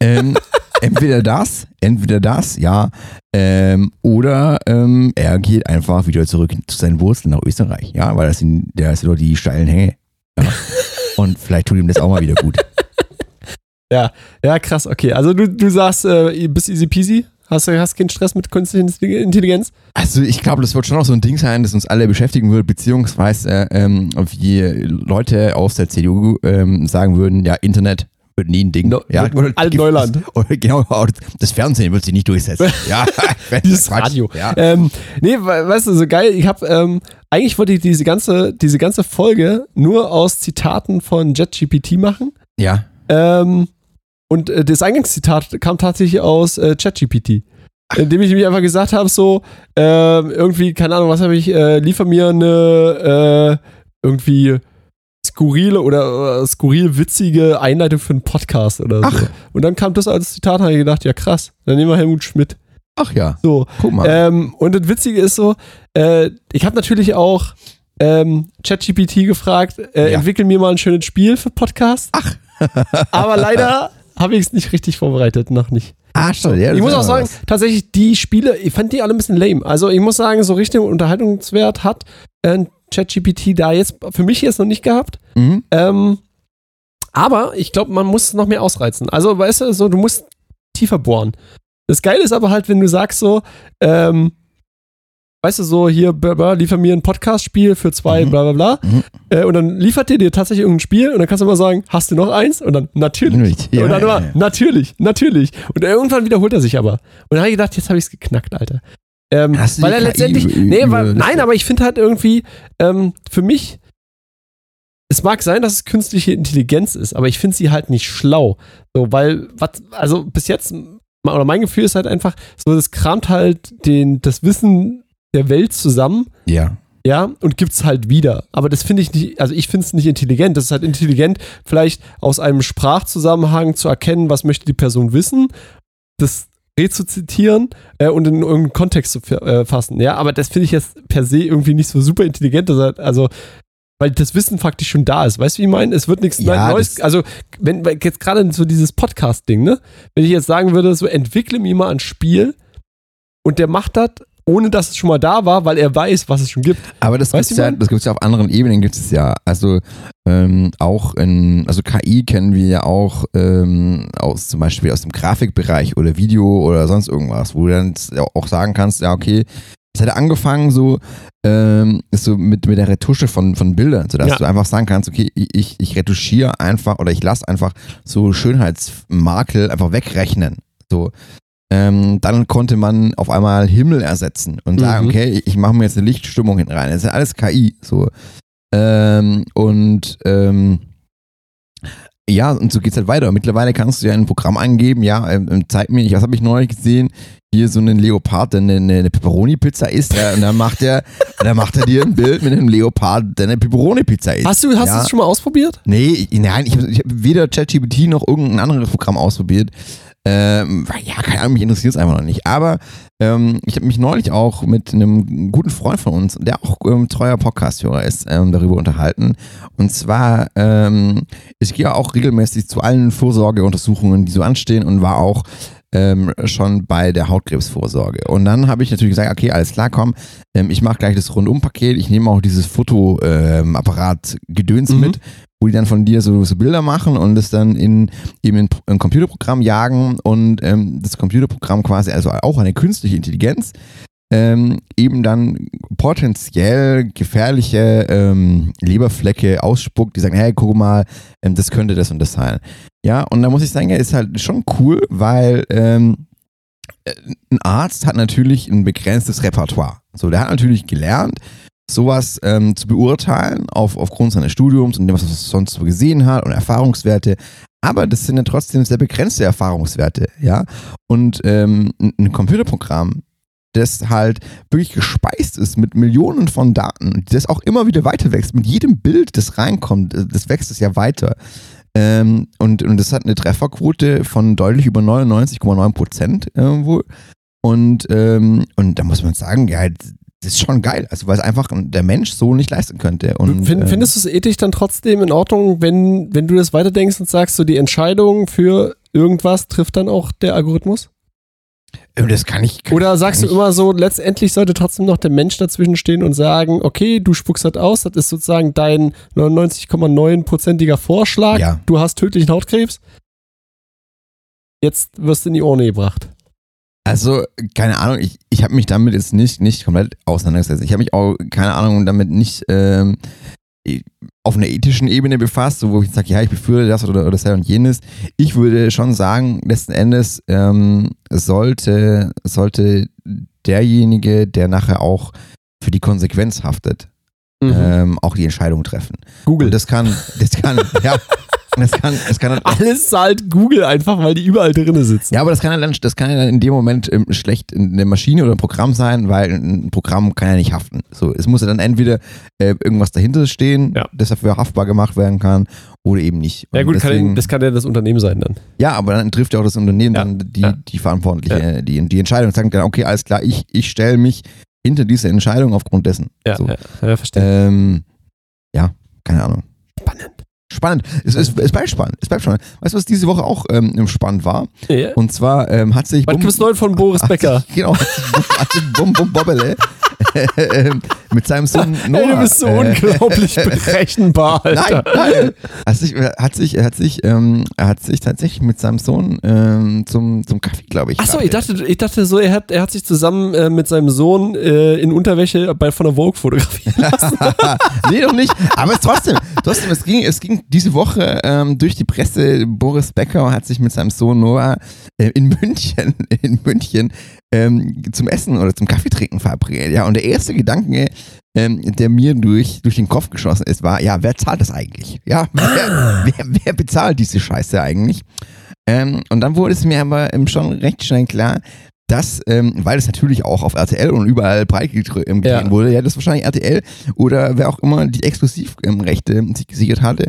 Ähm, entweder das, entweder das, ja, ähm, oder ähm, er geht einfach wieder zurück zu seinen Wurzeln nach Österreich, ja, weil das sind, der ist nur die steilen Hänge. Ja. Und vielleicht tut ihm das auch mal wieder gut. Ja, krass, okay. Also du, du sagst, äh, bist easy peasy? Hast du hast keinen Stress mit künstlicher Intelligenz? Also ich glaube, das wird schon noch so ein Ding sein, das uns alle beschäftigen wird, beziehungsweise ähm, wie Leute aus der CDU ähm, sagen würden, ja, Internet wird nie ein Ding. No- ja, wird oder- Altneuland. Oder genau, das Fernsehen wird sich nicht durchsetzen. Ja, Dieses Quatsch. Radio. Ja. Ähm, nee, we- weißt du, so geil, ich habe, ähm, eigentlich wollte ich diese ganze, diese ganze Folge nur aus Zitaten von JetGPT machen. ja. Ähm, und äh, das Eingangszitat kam tatsächlich aus äh, ChatGPT. Indem ich mich einfach gesagt habe, so, ähm, irgendwie, keine Ahnung, was habe ich, äh, liefer mir eine äh, irgendwie skurrile oder äh, skurril witzige Einleitung für einen Podcast oder so. Ach. Und dann kam das als Zitat, habe ich gedacht, ja krass, dann nehmen wir Helmut Schmidt. Ach ja, So. guck mal. Ähm, und das Witzige ist so, äh, ich habe natürlich auch ähm, ChatGPT gefragt, äh, Ja. entwickel mir mal ein schönes Spiel für Podcast. Ach. Aber leider habe ich es nicht richtig vorbereitet, noch nicht. ah, schon, ja, ich muss auch sagen, was. tatsächlich die Spiele, ich fand die alle ein bisschen lame. Also ich muss sagen, so richtig Unterhaltungswert hat äh, ChatGPT da jetzt für mich jetzt noch nicht gehabt. Mhm. Ähm, aber ich glaube, man muss noch mehr ausreizen. Also, weißt du, so, du musst tiefer bohren. Das Geile ist aber halt, wenn du sagst so, ähm, weißt du, so hier, bla, bla, liefer mir ein Podcast-Spiel für zwei, Mhm. bla bla bla. Mhm. Äh, und dann liefert dir dir tatsächlich irgendein Spiel und dann kannst du immer sagen, hast du noch eins? Und dann, natürlich. Ja, und dann ja, immer, ja. natürlich, natürlich. Und irgendwann wiederholt er sich aber. Und dann habe ich gedacht, jetzt habe ich es geknackt, Alter. Ähm, Hast du weil er KI letztendlich, nee, weil, nein, aber ich finde halt irgendwie, ähm, für mich, es mag sein, dass es künstliche Intelligenz ist, aber ich finde sie halt nicht schlau. So, weil, was, also bis jetzt, oder mein Gefühl ist halt einfach, so, das kramt halt den, das Wissen der Welt zusammen Ja. ja, und gibt's halt wieder. Aber das finde ich nicht, also ich finde es nicht intelligent. Das ist halt intelligent, vielleicht aus einem Sprachzusammenhang zu erkennen, was möchte die Person wissen, das rezuzitieren äh, und in irgendeinen Kontext zu äh, fassen. Ja, aber das finde ich jetzt per se irgendwie nicht so super intelligent. Das halt, also, weil das Wissen faktisch schon da ist. Weißt du, wie ich meine? Es wird nichts Ja, Neues. Also, wenn jetzt gerade so dieses Podcast-Ding, ne? Wenn ich jetzt sagen würde, so entwickle mir mal ein Spiel und der macht das, ohne dass es schon mal da war, weil er weiß, was es schon gibt. Aber das gibt du, ja, Mann? das gibt's ja auf anderen Ebenen gibt es ja. Also ähm, auch in, also KI kennen wir ja auch ähm, aus zum Beispiel aus dem Grafikbereich oder Video oder sonst irgendwas, wo du dann auch sagen kannst, ja okay, es hat angefangen so, ähm, so mit, mit der Retusche von, von Bildern, sodass Ja. du einfach sagen kannst, okay, ich, ich retuschiere einfach oder ich lasse einfach so Schönheitsmakel einfach wegrechnen. So. Ähm, dann konnte man auf einmal Himmel ersetzen und sagen, Mhm. okay, ich mache mir jetzt eine Lichtstimmung hinten rein. Das ist alles KI. So. Ähm, und ähm, ja, und so geht's halt weiter. Mittlerweile kannst du ja ein Programm eingeben, ja, ähm, zeig mir, was habe ich neulich gesehen? Hier so einen Leopard, der eine, eine Pepperoni-Pizza isst, ja, und dann macht er, dann macht er dir ein Bild mit einem Leopard, der eine Pepperoni-Pizza isst. Hast du hast ja. es schon mal ausprobiert? Nee, ich- nein, ich habe ich hab weder ChatGPT noch irgendein anderes Programm ausprobiert. Ähm, ja, keine Ahnung, mich interessiert es einfach noch nicht. Aber ähm, ich habe mich neulich auch mit einem guten Freund von uns, der auch ähm, treuer Podcast-Hörer ist, ähm, darüber unterhalten. Und zwar, ähm, ich gehe auch regelmäßig zu allen Vorsorgeuntersuchungen, die so anstehen und war auch ähm, schon bei der Hautkrebsvorsorge. Und dann habe ich natürlich gesagt, okay, alles klar, komm, ähm, ich mache gleich das Rundum-Paket. Ich nehme auch dieses Fotoapparat-Gedöns Mhm. mit, wo die dann von dir so, so Bilder machen und das dann in eben in ein Computerprogramm jagen und ähm, das Computerprogramm quasi, also auch eine künstliche Intelligenz, ähm, eben dann potenziell gefährliche ähm, Leberflecke ausspuckt, die sagen, hey, guck mal, ähm, das könnte das und das sein. Ja, und da muss ich sagen, ja, ist halt schon cool, weil ähm, äh, ein Arzt hat natürlich ein begrenztes Repertoire. So, der hat natürlich gelernt, sowas ähm, zu beurteilen auf, aufgrund seines Studiums und dem, was er sonst so gesehen hat und Erfahrungswerte. Aber das sind ja trotzdem sehr begrenzte Erfahrungswerte, ja. Und ähm, ein Computerprogramm, das halt wirklich gespeist ist mit Millionen von Daten, das auch immer wieder weiter wächst. Mit jedem Bild, das reinkommt, äh, das wächst es ja weiter. Ähm, und, und das hat eine Trefferquote von deutlich über 99,9 Prozent wohl. Und, ähm, und da muss man sagen, ja, das ist schon geil. Also, weil es einfach der Mensch so nicht leisten könnte. Und, Find, ähm, findest du es ethisch dann trotzdem in Ordnung, wenn, wenn du das weiterdenkst und sagst, so die Entscheidung für irgendwas trifft dann auch der Algorithmus? äh, das kann ich. Kann Oder sagst du kann ich- immer so, letztendlich sollte trotzdem noch der Mensch dazwischen stehen und sagen, okay, du spuckst das aus, das ist sozusagen dein 99,9%iger Vorschlag, Ja. du hast tödlichen Hautkrebs, jetzt wirst du in die Urne gebracht. Also, keine Ahnung, ich, ich habe mich damit jetzt nicht, nicht komplett auseinandergesetzt. Ich habe mich auch, keine Ahnung, damit nicht ähm, auf einer ethischen Ebene befasst, so wo ich sage, ja, ich befürchte das oder, oder das und jenes. Ich würde schon sagen, letzten Endes ähm, sollte, sollte derjenige, der nachher auch für die Konsequenz haftet, ähm, auch die Entscheidung treffen. Google. Und das kann, das kann, ja, das kann, das kann dann Alles zahlt Google einfach, weil die überall drinne sitzen. Ja, aber das kann ja dann, das kann ja dann in dem Moment ähm, schlecht eine Maschine oder ein Programm sein, weil ein Programm kann ja nicht haften. So, es muss ja dann entweder äh, irgendwas dahinter stehen, Ja. das dafür haftbar gemacht werden kann, oder eben nicht. Ja Und gut, deswegen, kann, das kann ja das Unternehmen sein dann. ja, aber dann trifft ja auch das Unternehmen Ja, dann die, ja. die Verantwortliche, die, die Entscheidung und sagt dann, okay, alles klar, ich, ich stelle mich hinter diese Entscheidung aufgrund dessen. Ja, so. ja, ja verstehe. Ähm, ja, keine Ahnung. Spannend. Es, es, es bleibt spannend. Es bleibt spannend. Weißt du, was diese Woche auch ähm, spannend war? Ja. Und zwar ähm, hat sich Was gibt's Neues von Boris Becker? Sich, genau, hat sich, hat sich Bum Bum Bobbele ähm, mit seinem Sohn Noah. Ey, du bist so äh, unglaublich berechenbar, Alter. Nein, nein. Hat sich, hat sich, hat sich, ähm, er hat sich tatsächlich mit seinem Sohn ähm, zum, zum Kaffee, glaube ich. Achso, ich dachte, ich dachte so, er hat, er hat sich zusammen äh, mit seinem Sohn äh, in Unterwäsche bei, von der Vogue fotografiert. nee, doch nicht. Aber es trotzdem, trotzdem, es ging, es ging diese Woche ähm, durch die Presse. Boris Becker hat sich mit seinem Sohn Noah äh, in München, in München ähm, zum Essen oder zum Kaffeetrinken verabredet. Ja, und der erste Gedanke, ähm, der mir durch, durch den Kopf geschossen ist, war, ja, wer zahlt das eigentlich? Ja, wer, wer, wer bezahlt diese Scheiße eigentlich? Ähm, und dann wurde es mir aber ähm, schon recht schnell klar, dass, ähm, weil es natürlich auch auf RTL und überall breit ähm, Ja. gesehen wurde, ja, das wahrscheinlich RTL oder wer auch immer die Exklusivrechte ähm, sich gesichert hatte.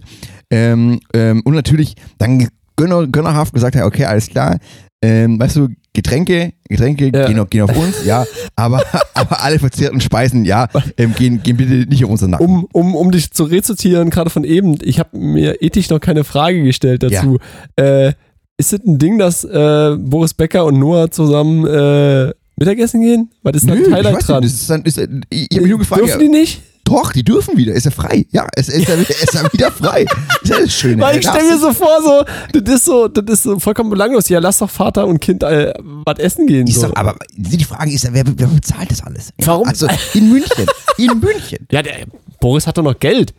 Ähm, und natürlich dann gönner, gönnerhaft gesagt hat, okay, alles klar, ähm, weißt du, Getränke, Getränke Ja. gehen, auf, gehen auf uns, ja, aber, aber alle verzehrten Speisen, ja, ähm, gehen, gehen bitte nicht auf unseren Nacken. Um, um, um dich zu rezitieren, gerade von eben, ich habe mir ethisch noch keine Frage gestellt dazu. Äh, ist es ein Ding, dass äh, Boris Becker und Noah zusammen äh, Mittagessen gehen? Was ist da ein Highlight dran? nicht, das ist, dann- ist, ich ich mich nur gefragt, Dürfen die nicht? Doch, die dürfen wieder, ist ja frei, ja, es ist ja, wieder- ist ja wieder frei. Ist ja das Schöne. Weil ich stelle mir so vor, so, das ist so, das ist so vollkommen belanglos. Ja, lass doch Vater und Kind äh, was essen gehen. So. doch, aber die Frage ist ja, wer, wer bezahlt das alles? Ja, Warum? Also in München, in München. ja, der Boris hat doch noch Geld.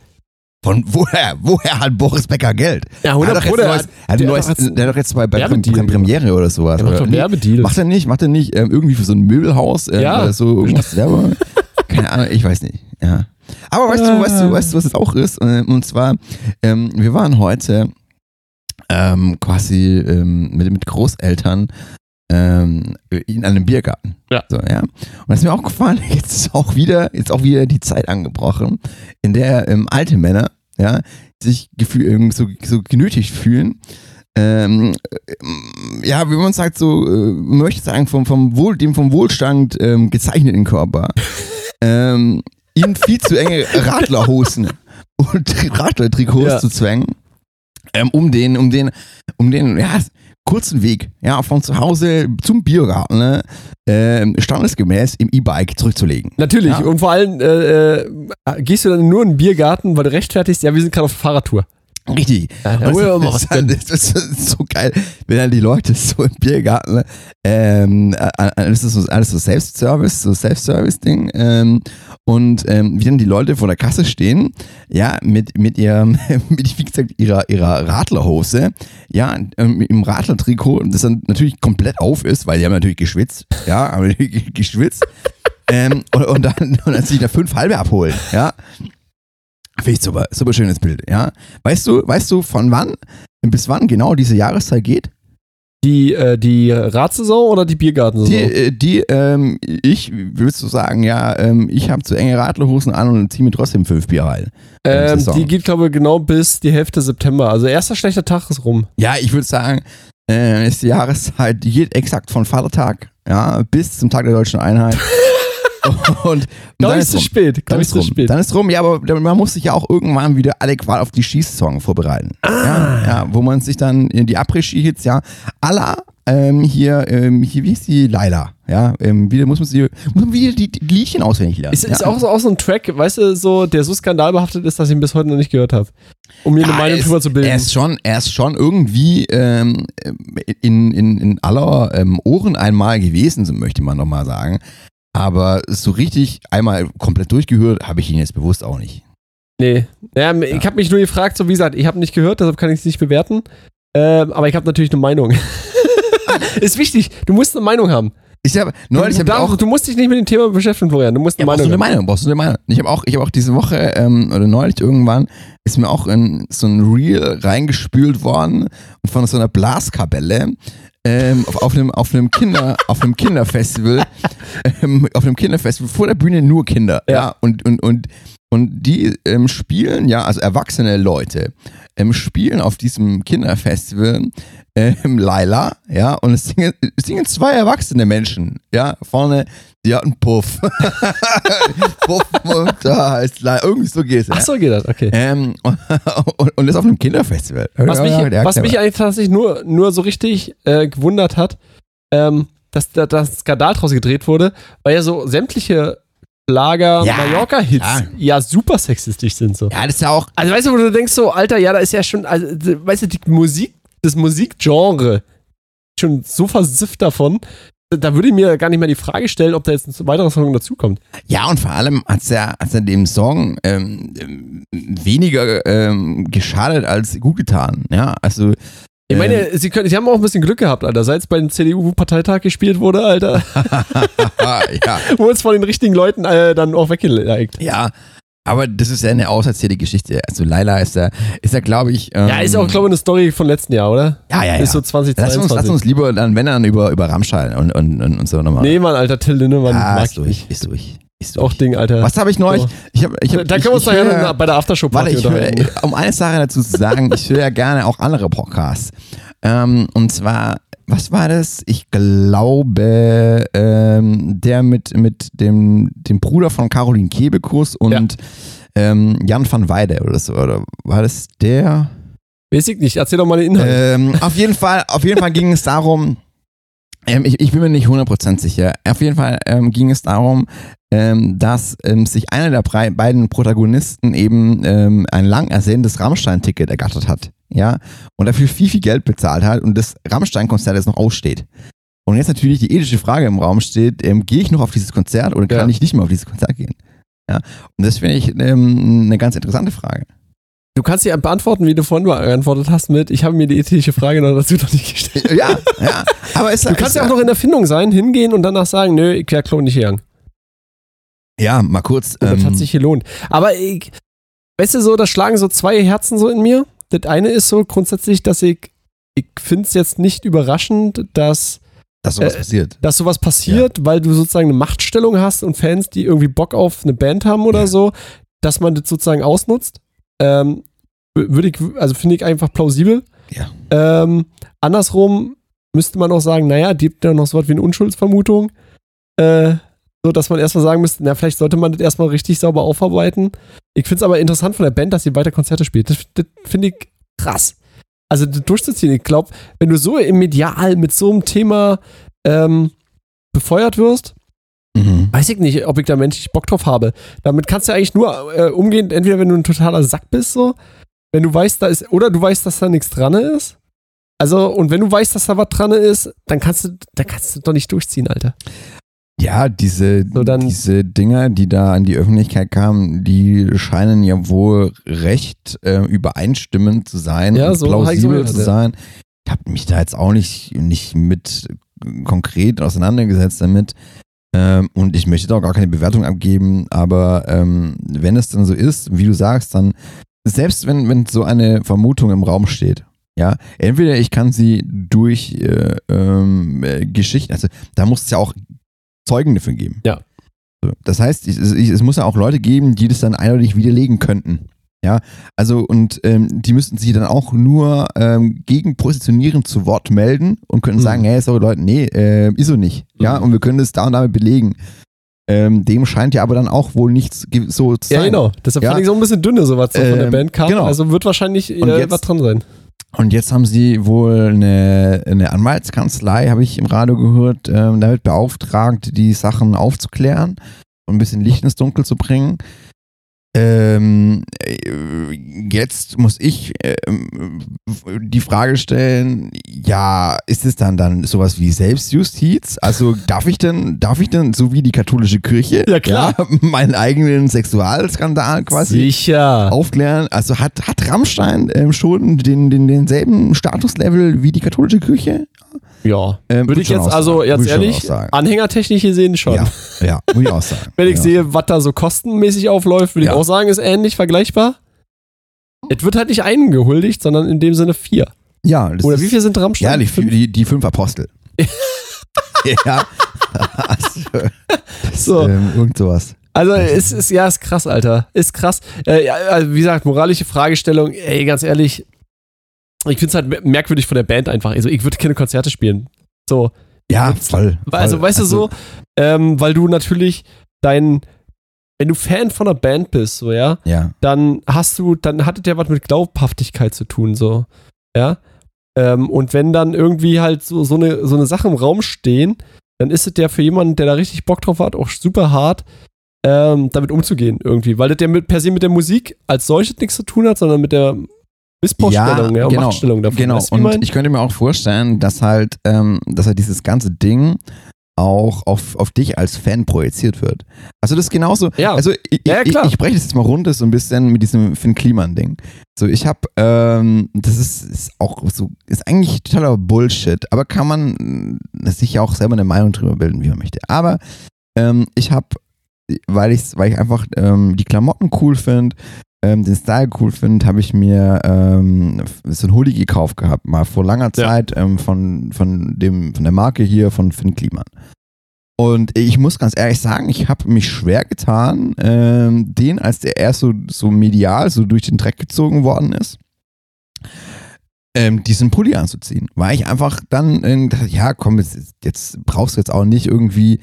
Von woher, woher hat Boris Becker Geld? Ja, Er 100 hat doch der neues, hat- er hat der ein neues, hat doch jetzt der hat doch jetzt bei, bei Prem- Werbedeal. Premiere oder sowas. Der macht doch Werbedeals. Macht er nicht, macht er nicht ähm, irgendwie für so ein Möbelhaus ähm, Ja. oder so irgendwas Werbe? Keine Ahnung, ich weiß nicht. Ja. Aber weißt du, weißt du, weißt du, was es auch ist? Ähm, Und zwar, ähm, wir waren heute ähm, quasi ähm, mit, mit Großeltern ähm, in einem Biergarten. Ja. So, ja. Und das ist mir auch gefallen, jetzt ist auch wieder, jetzt auch wieder die Zeit angebrochen, in der ähm, alte Männer, ja, sich gefühl, ähm, so, so genötigt fühlen, ähm, äh, ja, wie man sagt, so, äh, man möchte sagen, vom, vom Wohl, dem vom Wohlstand ähm, gezeichneten Körper, ähm, ihnen viel zu enge Radlerhosen und Radlertrikots Ja. zu zwängen, ähm, um den, um den, um den, ja, kurzen Weg, ja, von zu Hause zum Biergarten, ne, ähm, standesgemäß im E-Bike zurückzulegen. Natürlich. Ja. Und vor allem äh, äh, gehst du dann nur in den Biergarten, weil du rechtfertigst, ja, wir sind gerade auf der Fahrradtour. Richtig. Ja, das, man mal was ist halt- das ist so geil, wenn dann die Leute so im Biergarten, ähm, äh, äh, das ist so, alles so Self-Service, so Self-Service-Ding, ähm, und ähm, wie dann die Leute vor der Kasse stehen, ja, mit, mit ihrem, mit, wie gesagt, ihrer, ihrer Radlerhose, ja, ähm, im Radlertrikot, das dann natürlich komplett auf ist, weil die haben natürlich geschwitzt, ja, haben geschwitzt, ähm, und, und, dann, und dann sich da fünf halbe abholen, ja. Finde ich super, super schönes Bild, ja. Weißt du, weißt du, von wann bis wann genau diese Jahreszeit geht? Die, äh, die Radsaison oder die Biergartensaison? Die, äh, die ähm, ich, willst du sagen, ja, ähm, ich habe zu enge Radlerhosen an und ziehe mir trotzdem fünf Bier rein. ähm, die geht, glaube ich, genau bis die Hälfte September. Also erster schlechter Tag ist rum. Ja, ich würde sagen, äh, ist die Jahreszeit, die geht exakt von Vatertag, ja, bis zum Tag der deutschen Einheit. und, dann ist rum. spät. Dann ist rum. spät. Dann ist rum, ja, aber man muss sich ja auch irgendwann wieder adäquat auf die Schießsaison vorbereiten. Ah. Ja, ja, wo man sich dann in die Après-Ski-Hits, ja, aller ähm, hier, ähm, hier, wie ist die Laila? Ja, ähm, wieder muss man sie, muss man wieder die, die Liedchen auswendig lernen. Ist, ist ja. auch, so, auch so ein Track, weißt du, so, der so skandalbehaftet ist, dass ich ihn bis heute noch nicht gehört habe. Um mir eine Ja, Meinung er ist- drüber zu bilden. Er ist schon, er ist schon irgendwie ähm, in, in, in aller ähm, Ohren einmal gewesen, so möchte man noch mal sagen. Aber so richtig einmal komplett durchgehört habe ich ihn jetzt bewusst auch nicht. Nee. Naja, ich habe mich nur gefragt, so wie gesagt, ich habe nicht gehört, deshalb kann ich es nicht bewerten. Ähm, aber ich habe natürlich eine Meinung. ist wichtig, du musst eine Meinung haben. Ich habe neulich du, hab auch du musst dich nicht mit dem Thema beschäftigen, Florian. Du musst Ja, eine brauchst du Meinung eine haben. Meinung, brauchst du eine Meinung. Ich habe auch, ich habe auch diese Woche ähm, oder neulich irgendwann ist mir auch in so ein Reel reingespült worden von so einer Blaskapelle ähm, auf, auf einem auf einem Kinder auf einem Kinderfestival ähm, auf einem Kinderfestival vor der Bühne nur Kinder ja, Ja. und und und und die ähm, spielen ja also erwachsene Leute ähm, spielen auf diesem Kinderfestival ähm, Laila, ja, und es singen, es singen zwei erwachsene Menschen, ja, vorne, die hatten Puff. Puff und da ist Laila, irgendwie so geht's. Ja. Ach so geht das, okay. Ähm, und, und ist auf einem Kinderfestival. Was mich, Ja, was mich eigentlich tatsächlich nur, nur so richtig äh, gewundert hat, ähm, dass da das Skandal draus gedreht wurde, weil ja so sämtliche Schlager, Ja, Mallorca-Hits klar. ja super sexistisch sind so. ja, das ist ja auch, Also weißt du, wo du denkst so, Alter, ja, da ist ja schon, also, weißt du, die Musik, das Musikgenre schon so versifft davon, da würde ich mir gar nicht mehr die Frage stellen, ob da jetzt ein weiterer Song dazukommt. ja, und vor allem hat's ja, hat's ja dem Song ähm, ähm, weniger ähm, geschadet als gut getan. Ja, also. Ich meine, ähm, sie, können, sie haben auch ein bisschen Glück gehabt, Alter. Seit es beim CDU-Parteitag gespielt wurde, Alter, ja, wurde es von den richtigen Leuten äh, dann auch weggelegt. ja. Aber das ist ja eine auserzählte Geschichte. Also Laila ist ja, ist ja, glaube ich. Ähm, Ja, ist auch, glaube ich, eine Story von letzten Jahr, oder? ja, ja, ja. Ist so Lass 2022. uns, lass uns lieber dann, wenn dann über, über Rammstein und, und, und, und so nochmal. Nee, Mann, Alter, Till Lindemann ah, mag ist durch, ist durch, ist Auch durch. Ding, Alter. Was habe ich neulich? So. Ich hab, ich hab, da können wir uns nachher höre- bei der Aftershow-Party Warte, ich höre, um eine Sache dazu zu sagen, ich höre ja gerne auch andere Podcasts. Ähm, und zwar, was war das? Ich glaube, ähm, der mit, mit dem, dem Bruder von Caroline Kebekus und ähm, Jan van Weide oder so. Oder war das der? Weiß ich nicht, erzähl doch mal den Inhalt. Ähm, auf jeden Fall, auf jeden Fall ging es darum, ähm, ich, ich bin mir nicht 100% sicher. Auf jeden Fall ähm, ging es darum, ähm, dass ähm, sich einer der brei- beiden Protagonisten eben ähm, ein lang ersehntes Rammstein-Ticket ergattert hat. Ja, und dafür viel, viel Geld bezahlt hat und das Rammstein-Konzert jetzt noch aussteht. Und jetzt natürlich die ethische Frage im Raum steht, ähm, gehe ich noch auf dieses Konzert oder kann Ja. ich nicht mehr auf dieses Konzert gehen? Ja, und das finde ich eine ganz interessante Frage. Du kannst dir beantworten, wie du vorhin beantwortet hast mit, ich habe mir die ethische Frage noch dazu noch nicht gestellt. Ja, ja, aber es Du kannst ja auch noch in der Findung sein, hingehen und danach sagen, nö, ich wäre Klo nicht gegangen. Ja, mal kurz. Und das ähm, hat sich gelohnt. Aber ich, weißt du so, da schlagen so zwei Herzen so in mir. Das eine ist so grundsätzlich, dass ich ich finde es jetzt nicht überraschend, dass, Dass sowas Äh, passiert. dass sowas passiert, weil du sozusagen eine Machtstellung hast und Fans, die irgendwie Bock auf eine Band haben oder Ja. so, dass man das sozusagen ausnutzt. Ähm, würde ich, also finde ich einfach plausibel. Ja. Ähm, andersrum müsste man auch sagen, naja, die gibt ja noch so was wie eine Unschuldsvermutung. Äh, so dass man erstmal sagen müsste, na, vielleicht sollte man das erstmal richtig sauber aufarbeiten. Ich finde es aber interessant von der Band, dass sie weiter Konzerte spielt. Das, das finde ich krass. Also das durchzuziehen. Ich glaube, wenn du so im Medial mit so einem Thema ähm, befeuert wirst, Mhm. weiß ich nicht, ob ich da menschlich Bock drauf habe. Damit kannst du eigentlich nur äh, umgehen, entweder wenn du ein totaler Sack bist, so, wenn du weißt, da ist, oder du weißt, dass da nichts dran ist. Also, und wenn du weißt, dass da was dran ist, dann kannst du, dann kannst du doch nicht durchziehen, Alter. Ja, diese, So, dann- diese Dinger, die da an die Öffentlichkeit kamen, die scheinen ja wohl recht äh, übereinstimmend zu sein, Ja, und so plausibel zu sein. Ich habe mich da jetzt auch nicht, nicht mit konkret auseinandergesetzt damit. Ähm, und ich möchte da auch gar keine Bewertung abgeben, aber ähm, wenn es dann so ist, wie du sagst, dann, selbst wenn, wenn so eine Vermutung im Raum steht, ja, entweder ich kann sie durch äh, ähm, äh, Geschichten, also da muss es ja auch Zeugen dafür geben. Ja. Das heißt, es, es es muss ja auch Leute geben, die das dann eindeutig widerlegen könnten. Ja, also und ähm, die müssten sich dann auch nur ähm, gegen positionieren zu Wort melden und könnten Mhm. sagen, hey, sorry Leute, nee, äh, ist so nicht. Ja, Mhm. und wir können das da und damit belegen. Ähm, dem scheint ja aber dann auch wohl nichts so zu sein. Ja, genau. Deshalb Ja. fand ich so ein bisschen dünne, so was so von der Ähm, Band kam. genau. Also wird wahrscheinlich Und äh, jetzt- was dran sein. Und jetzt haben sie wohl eine, eine Anwaltskanzlei, habe ich im Radio gehört, ähm, damit beauftragt, die Sachen aufzuklären und ein bisschen Licht ins Dunkel zu bringen. Ähm, äh, jetzt muss ich ähm, die Frage stellen, ja, ist es dann dann sowas wie Selbstjustiz? Also darf ich denn, darf ich denn, so wie die katholische Kirche, Ja, klar. ja, meinen eigenen Sexualskandal quasi Sicher. aufklären. Also hat, hat Rammstein ähm, schon den, den, denselben Statuslevel wie die katholische Kirche? Ja. Ähm, Würde ich jetzt, also sagen. jetzt ehrlich, anhängertechnisch gesehen schon. Ja, ja, muss ich auch sagen. Wenn ich ja. sehe, was da so kostenmäßig aufläuft, würde Ja. ich auch sagen, ist ähnlich vergleichbar. Es wird halt nicht einen gehuldigt, sondern in dem Sinne vier. Ja, das Oder wie viel sind Rammstein? Ja, die, Fünf? die, die fünf Apostel. ja. also, So. ähm, irgend sowas. Also es ist, ja, ist krass, Alter. Ist krass. Äh, ja, also, wie gesagt, moralische Fragestellung, ey, ganz ehrlich, ich finde es halt merkwürdig von der Band einfach. Also ich würde keine Konzerte spielen. So. Ja, voll. voll. Also, weißt du so, ähm, weil du natürlich dein, wenn du Fan von einer Band bist, so, ja, Ja. dann hast du, dann hat es ja was mit Glaubhaftigkeit zu tun, so. Ja. Ähm, und wenn dann irgendwie halt so, so, eine, so eine Sache im Raum stehen, dann ist es ja für jemanden, der da richtig Bock drauf hat, auch super hart, ähm, damit umzugehen irgendwie. Weil das ja mit, per se mit der Musik als solches nichts zu tun hat, sondern mit der Missbrauchsstellung, ja, und genau, Machtstellung davon. Genau, Weißt ich und mein? ich könnte mir auch vorstellen, dass halt, ähm, dass halt dieses ganze Ding auch auf, auf dich als Fan projiziert wird. Also das ist genauso, Ja. also ich, Ja, ja, ich, ich breche das jetzt mal runter so ein bisschen mit diesem Finn Kliman-Ding. So, ich habe, ähm, das ist, ist auch so, ist eigentlich totaler Bullshit, aber kann man äh, sich ja auch selber eine Meinung drüber bilden, wie man möchte. Aber ähm, ich habe, weil, ich's, weil ich einfach ähm, die Klamotten cool finde, ähm, den Style cool finde, habe ich mir ähm, so ein Hoodie gekauft gehabt, mal vor langer Ja. Zeit ähm, von, von, dem, von der Marke hier von Finn Kliman. Und ich muss ganz ehrlich sagen, ich habe mich schwer getan, ähm, den, als der erst so, so medial so durch den Dreck gezogen worden ist, ähm, diesen Pulli anzuziehen. Weil ich einfach dann äh, dachte, ja, komm, jetzt, jetzt brauchst du jetzt auch nicht irgendwie,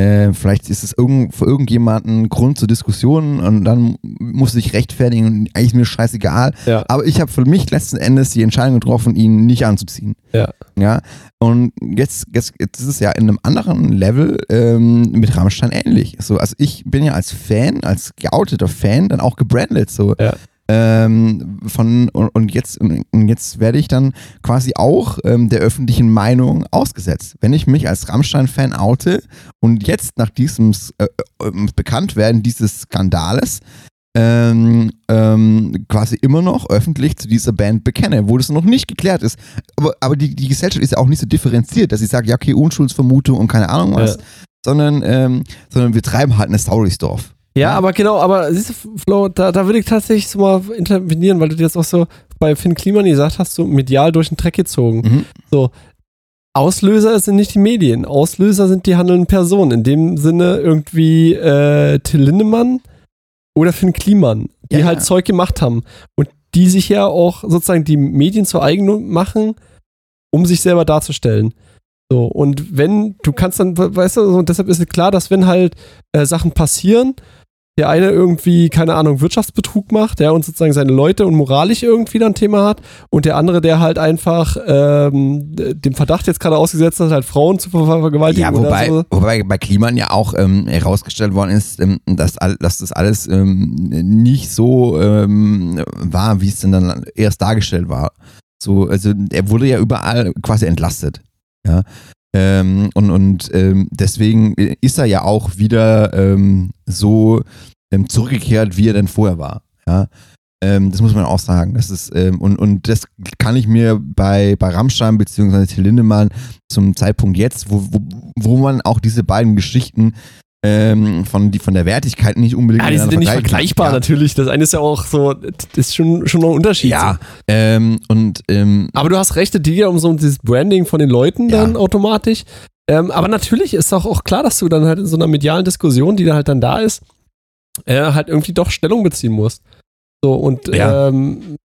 äh, vielleicht ist es irgend, für irgendjemanden Grund zur Diskussion und dann muss ich rechtfertigen und eigentlich ist mir scheißegal. Ja. Aber ich habe für mich letzten Endes die Entscheidung getroffen, ihn nicht anzuziehen. Ja. Ja. Und jetzt, jetzt, jetzt ist es ja in einem anderen Level ähm, mit Rammstein ähnlich. So, also ich bin ja als Fan, als geouteter Fan dann auch gebrandet. So. Ja. Ähm, von, und, jetzt, und jetzt werde ich dann quasi auch ähm, der öffentlichen Meinung ausgesetzt. Wenn ich mich als Rammstein-Fan oute und jetzt nach diesem äh, äh, Bekanntwerden dieses Skandales ähm, ähm, quasi immer noch öffentlich zu dieser Band bekenne, wo das noch nicht geklärt ist. Aber, aber die, die Gesellschaft ist ja auch nicht so differenziert, dass ich sage, ja, okay, Unschuldsvermutung und keine Ahnung was, Ja. sondern, ähm, sondern wir treiben halt eine Saurysdorf. Ja, aber genau, aber siehst du, Flo, da, da würde ich tatsächlich so mal intervenieren, weil du dir jetzt auch so bei Finn Kliman gesagt hast, so medial durch den Dreck gezogen. Mhm. So, Auslöser sind nicht die Medien, Auslöser sind die handelnden Personen. In dem Sinne irgendwie äh, Till Lindemann oder Finn Kliman, die Ja, halt ja. Zeug gemacht haben und die sich ja auch sozusagen die Medien zu eigen machen, um sich selber darzustellen. So, und wenn, du kannst dann, we- weißt du, so, und deshalb ist es klar, dass wenn halt äh, Sachen passieren, der eine irgendwie, keine Ahnung, Wirtschaftsbetrug macht, der und sozusagen seine Leute und moralisch irgendwie dann ein Thema hat und der andere, der halt einfach ähm, dem Verdacht jetzt gerade ausgesetzt hat, halt Frauen zu ver ver vergewaltigen Ja, wobei, so. wobei bei Kliman ja auch ähm, herausgestellt worden ist, ähm, dass, dass das alles ähm, nicht so ähm, war, wie es denn dann erst dargestellt war. So, also er wurde ja überall quasi entlastet. Ja. Ähm, und und ähm, deswegen ist er ja auch wieder ähm, so ähm, zurückgekehrt, wie er denn vorher war. Ja. Ähm, das muss man auch sagen. Das ist, ähm, und, und das kann ich mir bei, bei Rammstein beziehungsweise Till Lindemann zum Zeitpunkt jetzt, wo, wo, wo man auch diese beiden Geschichten ähm, von, die, von der Wertigkeit nicht unbedingt Ja, die sind ja nicht vergleichbar kann. natürlich. Das eine ist ja auch so, das ist schon, schon noch ein Unterschied. Ja, ähm, und ähm, Aber du hast recht, es geht ja um so dieses Branding von den Leuten Ja. dann automatisch. Ähm, aber natürlich ist auch, auch klar, dass du dann halt in so einer medialen Diskussion, die da halt dann da ist, äh, halt irgendwie doch Stellung beziehen musst. So, und Ja. ähm,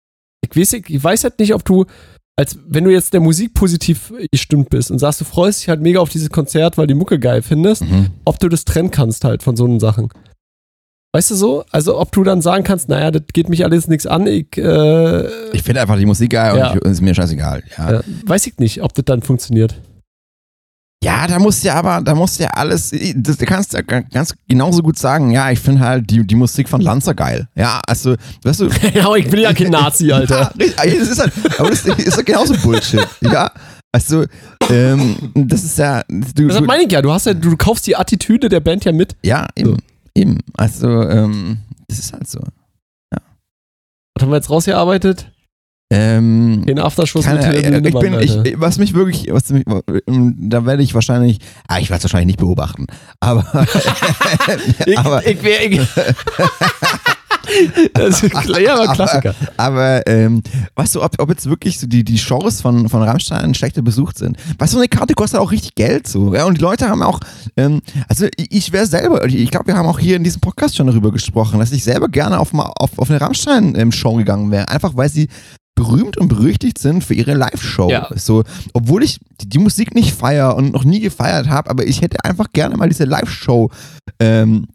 ich, weiß, ich weiß halt nicht, ob du, als wenn du jetzt der Musik positiv gestimmt bist und sagst, du freust dich halt mega auf dieses Konzert, weil die Mucke geil findest, mhm. ob du das trennen kannst halt von so Sachen. Weißt du so? Also ob du dann sagen kannst, naja, das geht mich alles nichts an, ich, äh, ich finde einfach die Musik geil Ja. und ich, ist mir scheißegal. Ja. äh, weiß ich nicht, ob das dann funktioniert. Ja, da muss ja aber, da muss ja alles, das, du kannst ja ganz genauso gut sagen, ja, ich finde halt die, die Musik von Lanza geil. Ja, also, weißt du. ja, ich bin ja kein Nazi, Alter. Ja, das ist halt, aber das ist ja genauso Bullshit. Ja, also, ähm, das ist ja, du, Das du, meine ich ja, du hast ja, du kaufst die Attitüde der Band ja mit. ja, eben, eben. Also, ähm, das ist halt so. Was haben wir jetzt rausgearbeitet? Ähm, Den Afterschuss keine, Till äh, ich bin, ich, was mich wirklich, was mich, ähm, da werde ich wahrscheinlich, ah, ich werde es wahrscheinlich nicht beobachten, aber, ich, aber, ich, wär- ich, das ist klar, ja, aber Klassiker. aber ähm, weißt du, ob, ob jetzt wirklich so die, die Shows von, von Rammstein schlechter besucht sind? Weißt du, eine Karte kostet auch richtig Geld so. Ja? Und die Leute haben auch, ähm, also ich, ich wäre selber, ich glaube, wir haben auch hier in diesem Podcast schon darüber gesprochen, dass ich selber gerne auf, mal, auf, auf eine Rammstein-Show gegangen wäre. Einfach weil sie berühmt und berüchtigt sind für ihre Live-Show. Ja. So, obwohl ich die, die Musik nicht feiere und noch nie gefeiert habe, aber ich hätte einfach gerne mal diese Live-Show ähm,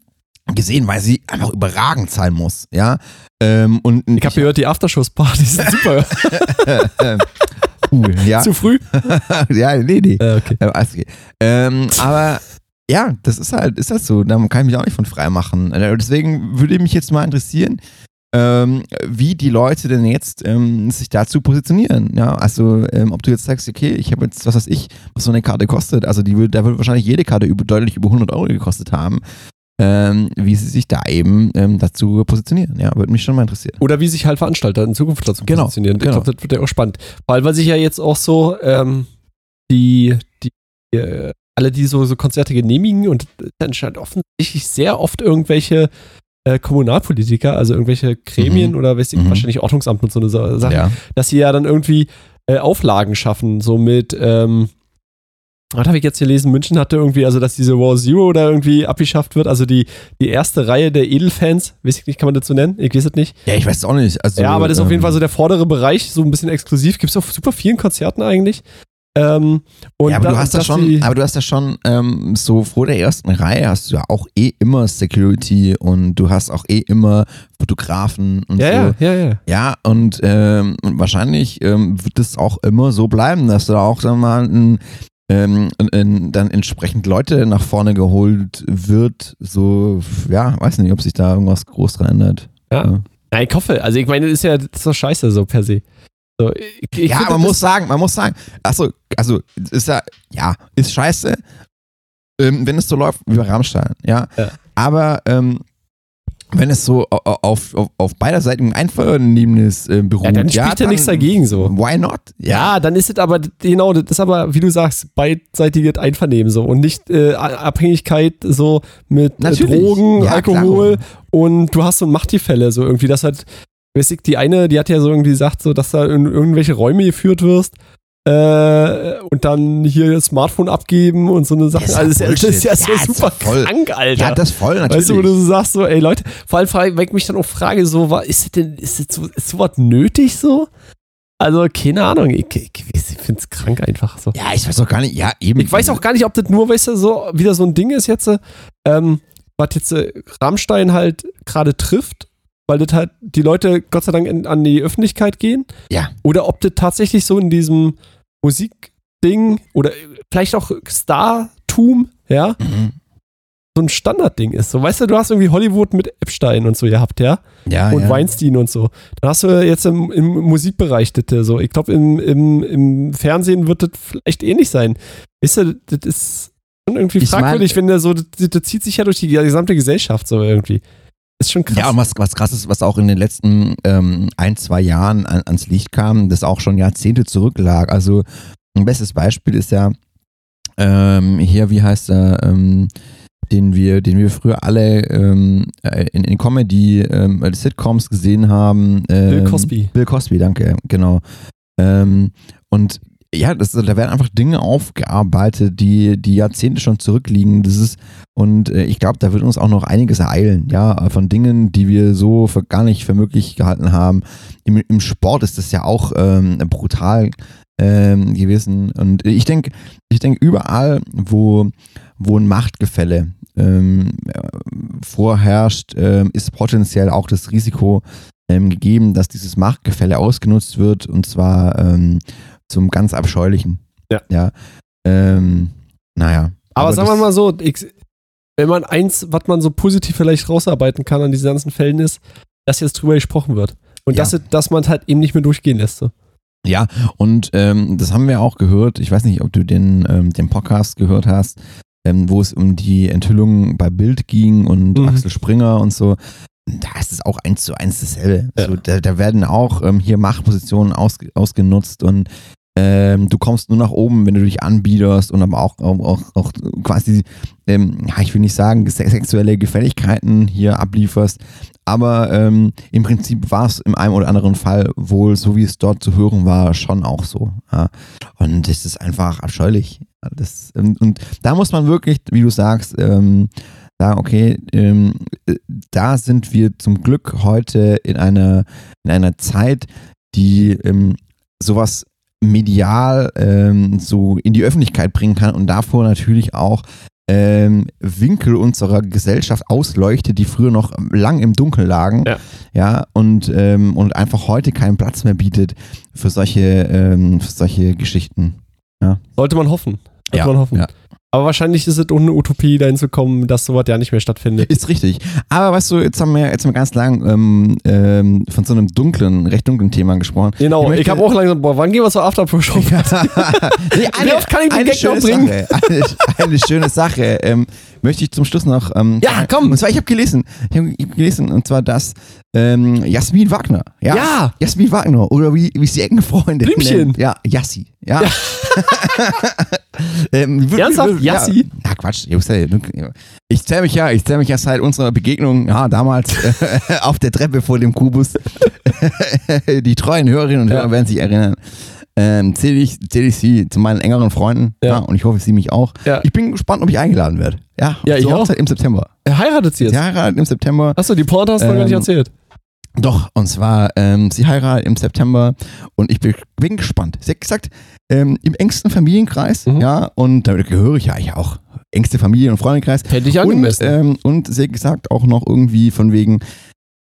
gesehen, weil sie einfach überragend sein muss, ja. Ähm, und Ich habe gehört, die Afterschuss-Partys sind super. cool, ja. Zu früh? ja, nee, nee. Äh, okay. Alles okay. Ähm, aber ja, das ist halt, ist halt so. Da kann ich mich auch nicht von frei machen. Äh, Deswegen würde mich jetzt mal interessieren, ähm, wie die Leute denn jetzt ähm, sich dazu positionieren. Ja, also ähm, ob du jetzt sagst, okay, ich habe jetzt, was weiß ich, was so eine Karte kostet. Also die wird, da wird wahrscheinlich jede Karte über, deutlich über 100 Euro gekostet haben. Ähm, wie sie sich da eben ähm, dazu positionieren. Ja, würde mich schon mal interessieren. Oder wie sich halt Veranstalter in Zukunft dazu Genau, positionieren. Ich genau. glaube, das wird ja auch spannend. Vor allem, weil sich ja jetzt auch so ähm, die, die äh, alle, die so, so Konzerte genehmigen und dann scheint offensichtlich sehr oft irgendwelche äh, Kommunalpolitiker, also irgendwelche Gremien Mhm. oder weiß ich, Mhm. wahrscheinlich Ordnungsamt und so eine Sa- Sache, Ja. dass sie ja dann irgendwie äh, Auflagen schaffen, so mit, ähm, was habe ich jetzt gelesen? München hatte irgendwie, also dass diese War Zero da irgendwie abgeschafft wird, also die, die erste Reihe der Edelfans, weiß ich nicht, kann man das so nennen? Ich weiß es nicht. ja, ich weiß es auch nicht. Also, ja, aber das ist auf jeden ähm, Fall so der vordere Bereich, so ein bisschen exklusiv. Gibt es auf super vielen Konzerten eigentlich. Ähm, ja, aber da- du hast ja dass schon, aber du hast ja schon ähm, so vor der ersten Reihe hast du ja auch eh immer Security und du hast auch eh immer Fotografen und ja, so. ja, ja, ja. Ja, und ähm, wahrscheinlich ähm, wird es auch immer so bleiben, dass da auch wir mal ähm, ein- ein- dann entsprechend Leute nach vorne geholt wird. So, ja, weiß nicht, ob sich da irgendwas groß dran ändert. Ja. Ja, ich hoffe. Also ich meine, das ist ja das ist doch scheiße so per se. So, ich, ich ja, man muss sagen, man muss sagen, achso, also ist ja, ja, ist scheiße, ähm, wenn es so läuft wie bei Rammstein, ja. Ja. Aber ähm, wenn es so auf, auf, auf beiderseitigem Einvernehmnis äh, beruht. Ja, dann spricht ja, nichts dagegen so. Why not? Ja. ja, dann ist es aber, genau, das ist aber, wie du sagst, beidseitiges Einvernehmen so und nicht äh, Abhängigkeit so mit äh, Drogen, ja, Alkohol klar. und du hast so Machtgefälle so irgendwie, das hat, weiß ich, die eine, die hat ja so irgendwie gesagt, so, dass da in irgendwelche Räume geführt wirst äh, und dann hier das Smartphone abgeben und so eine Sache. Das also das ist ja, das ist ja, super krank, Alter. Ja, das voll, natürlich. Weißt du, wo du so sagst, so, ey Leute, vor allem, weil ich mich dann auch frage, so, ist das denn, ist das so, ist sowas nötig so? Also, keine Ahnung, ich, ich, ich finde es krank einfach so. Ja, ich weiß auch gar nicht, ja, eben. Ich weiß auch gar nicht, ob das nur, weißt du, so wieder so ein Ding ist jetzt, ähm, was jetzt äh, Rammstein halt gerade trifft weil das halt die Leute Gott sei Dank in, an die Öffentlichkeit gehen. Ja. Oder ob das tatsächlich so in diesem Musikding oder vielleicht auch Startum, ja, mhm. so ein Standardding ist. So, weißt du, du hast irgendwie Hollywood mit Epstein und so gehabt, ja? Ja. Und ja. Weinstein und so. Dann hast du jetzt im, im Musikbereich das so. Ich glaube, im, im, im Fernsehen wird das vielleicht ähnlich sein. Weißt du, das ist schon irgendwie ich fragwürdig, mein, wenn der so, das, das zieht sich ja durch die gesamte Gesellschaft so irgendwie. Ist schon krass. Ja, und was, was krass ist, was auch in den letzten ähm, ein, zwei Jahren an, ans Licht kam, das auch schon Jahrzehnte zurücklag. Also ein bestes Beispiel ist ja ähm, hier, wie heißt er, ähm, den wir, den wir früher alle ähm, äh, in, in Comedy ähm, Sitcoms gesehen haben. Bill ähm, Cosby. Bill Cosby, danke, genau. Ähm, und ja, das, da werden einfach Dinge aufgearbeitet, die, die Jahrzehnte schon zurückliegen. Das ist, und äh, ich glaube, da wird uns auch noch einiges ereilen, ja, von Dingen, die wir so für gar nicht für möglich gehalten haben. Im, im Sport ist das ja auch ähm, brutal ähm, gewesen. Und ich denke, ich denke, überall, wo, wo ein Machtgefälle ähm, vorherrscht, ähm, ist potenziell auch das Risiko ähm, gegeben, dass dieses Machtgefälle ausgenutzt wird und zwar ähm, zum ganz Abscheulichen. Ja. Ja. Ähm, naja. Aber, aber sagen wir mal so, ich, wenn man eins, was man so positiv vielleicht rausarbeiten kann an diesen ganzen Fällen ist, dass jetzt drüber gesprochen wird. Und ja. dass, dass man es halt eben nicht mehr durchgehen lässt. So. Ja, und ähm, das haben wir auch gehört. Ich weiß nicht, ob du den, ähm, den Podcast gehört hast, ähm, wo es um die Enthüllung bei Bild ging und mhm. Axel Springer und so. Da ist es auch eins zu eins dasselbe. Ja. Also, da, da, werden auch ähm, hier Machtpositionen aus, ausgenutzt und ähm, du kommst nur nach oben, wenn du dich anbiederst und aber auch, auch, auch quasi, ähm, ja, ich will nicht sagen, sexuelle Gefälligkeiten hier ablieferst. Aber ähm, im Prinzip war es in einem oder anderen Fall wohl, so wie es dort zu hören war, schon auch so. Ja. Und es ist einfach abscheulich. Das, und, ähm, und, da muss man wirklich, wie du sagst, ähm, sagen, okay, ähm, da sind wir zum Glück heute in einer, in einer Zeit, die ähm, sowas medial ähm, so in die Öffentlichkeit bringen kann und davor natürlich auch ähm, Winkel unserer Gesellschaft ausleuchtet, die früher noch lang im Dunkeln lagen, ja, ja und, ähm, und einfach heute keinen Platz mehr bietet für solche, ähm, für solche Geschichten. Ja. Sollte man hoffen. Sollte ja, man hoffen. Ja. Aber wahrscheinlich ist es ohne Utopie, dahin zu kommen, dass sowas ja nicht mehr stattfindet. Ist richtig. Aber weißt du, jetzt haben wir jetzt haben wir ganz lang ähm, ähm, von so einem dunklen, recht dunklen Thema gesprochen. Genau, ich, möchte, ich habe auch langsam, boah, wann gehen wir zur Afterpush? Ja. nee, eine, Wie oft kann ich den Gag noch bringen? Sache, eine, eine, schöne Sache. Ähm, möchte ich zum Schluss noch. Ähm, ja, komm. Und zwar, ich habe gelesen, ich habe gelesen, und zwar das ähm, Jasmin Wagner. Ja. ja. Jasmin Wagner. Oder wie, wie sie engen Freunde Blümchen. Ja, Jassi. Ja. ja. ähm, Ernsthaft? Jassi? Ja, ja Quatsch. Ich zähle mich ja, ich zähle mich ja seit unserer Begegnung, ja, damals auf der Treppe vor dem Kubus. Die treuen Hörerinnen und Hörer werden sich erinnern. Ähm, zähle ich, zähl ich sie zu meinen engeren Freunden. Ja. ja und ich hoffe, sie mich auch. Ja. Ich bin gespannt, ob ich eingeladen werde. Ja, ja ich auch. im September. Er heiratet sie jetzt? Sie heiratet im September. Achso, die Porte hast du ähm, noch gar nicht ähm, erzählt. Doch, und zwar, ähm, sie heiratet im September und ich bin, bin gespannt. Sie hat gesagt, ähm, im engsten Familienkreis, mhm. ja, und da gehöre ich ja eigentlich auch. Engste Familie- und Freundeskreis. Hätte ich angemessen. Und, ähm, und sie hat gesagt auch noch irgendwie von wegen,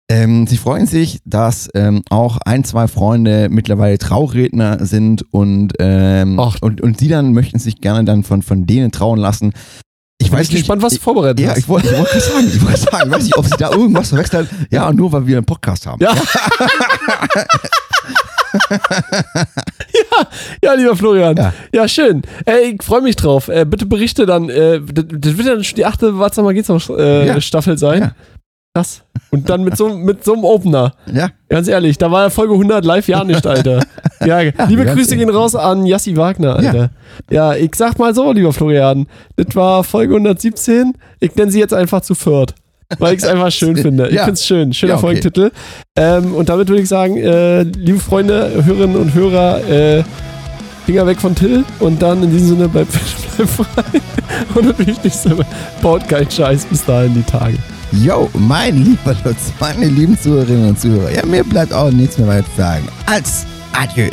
ähm, sie freuen sich, dass ähm, auch ein, zwei Freunde mittlerweile Trauredner sind und, ähm, und, und sie dann möchten sich gerne dann von, von denen trauen lassen. Ich weiß nicht, gespannt, was du vorbereitet ja, hast. Ich wollte wollt sagen, ich wollte sagen, weiß nicht, ob sie da irgendwas verwechselt hat. Ja, nur weil wir einen Podcast haben. Ja. ja, ja, lieber Florian. Ja, ja schön. Ey, ich freue mich drauf. Äh, bitte berichte dann. Äh, das, wird dann schon die achte, was geht's noch, äh, ja. Staffel sein. Ja. Das. Und dann mit so, mit so einem Opener. Ja. Ganz ehrlich, da war ja Folge 100 live ja nicht, Alter. Ja, liebe ganz Grüße gehen raus an Jassi Wagner, Alter. Ja. ich sag mal so, lieber Florian, das war Folge 117. Ich nenne sie jetzt einfach zu viert. Weil ich es einfach schön finde. Ich Ja. finde es schön. Schöner Ja, okay. Folgentitel. Ähm, und damit würde ich sagen, äh, liebe Freunde, Hörerinnen und Hörer, äh, Finger weg von Till und dann in diesem Sinne bleibt, bleibt frei. Und das Wichtigste, baut keinen Scheiß bis dahin die Tage. Yo, mein lieber Lutz, meine lieben Zuhörerinnen und Zuhörer. Ja, mir bleibt auch nichts mehr weiter zu sagen als Adieu.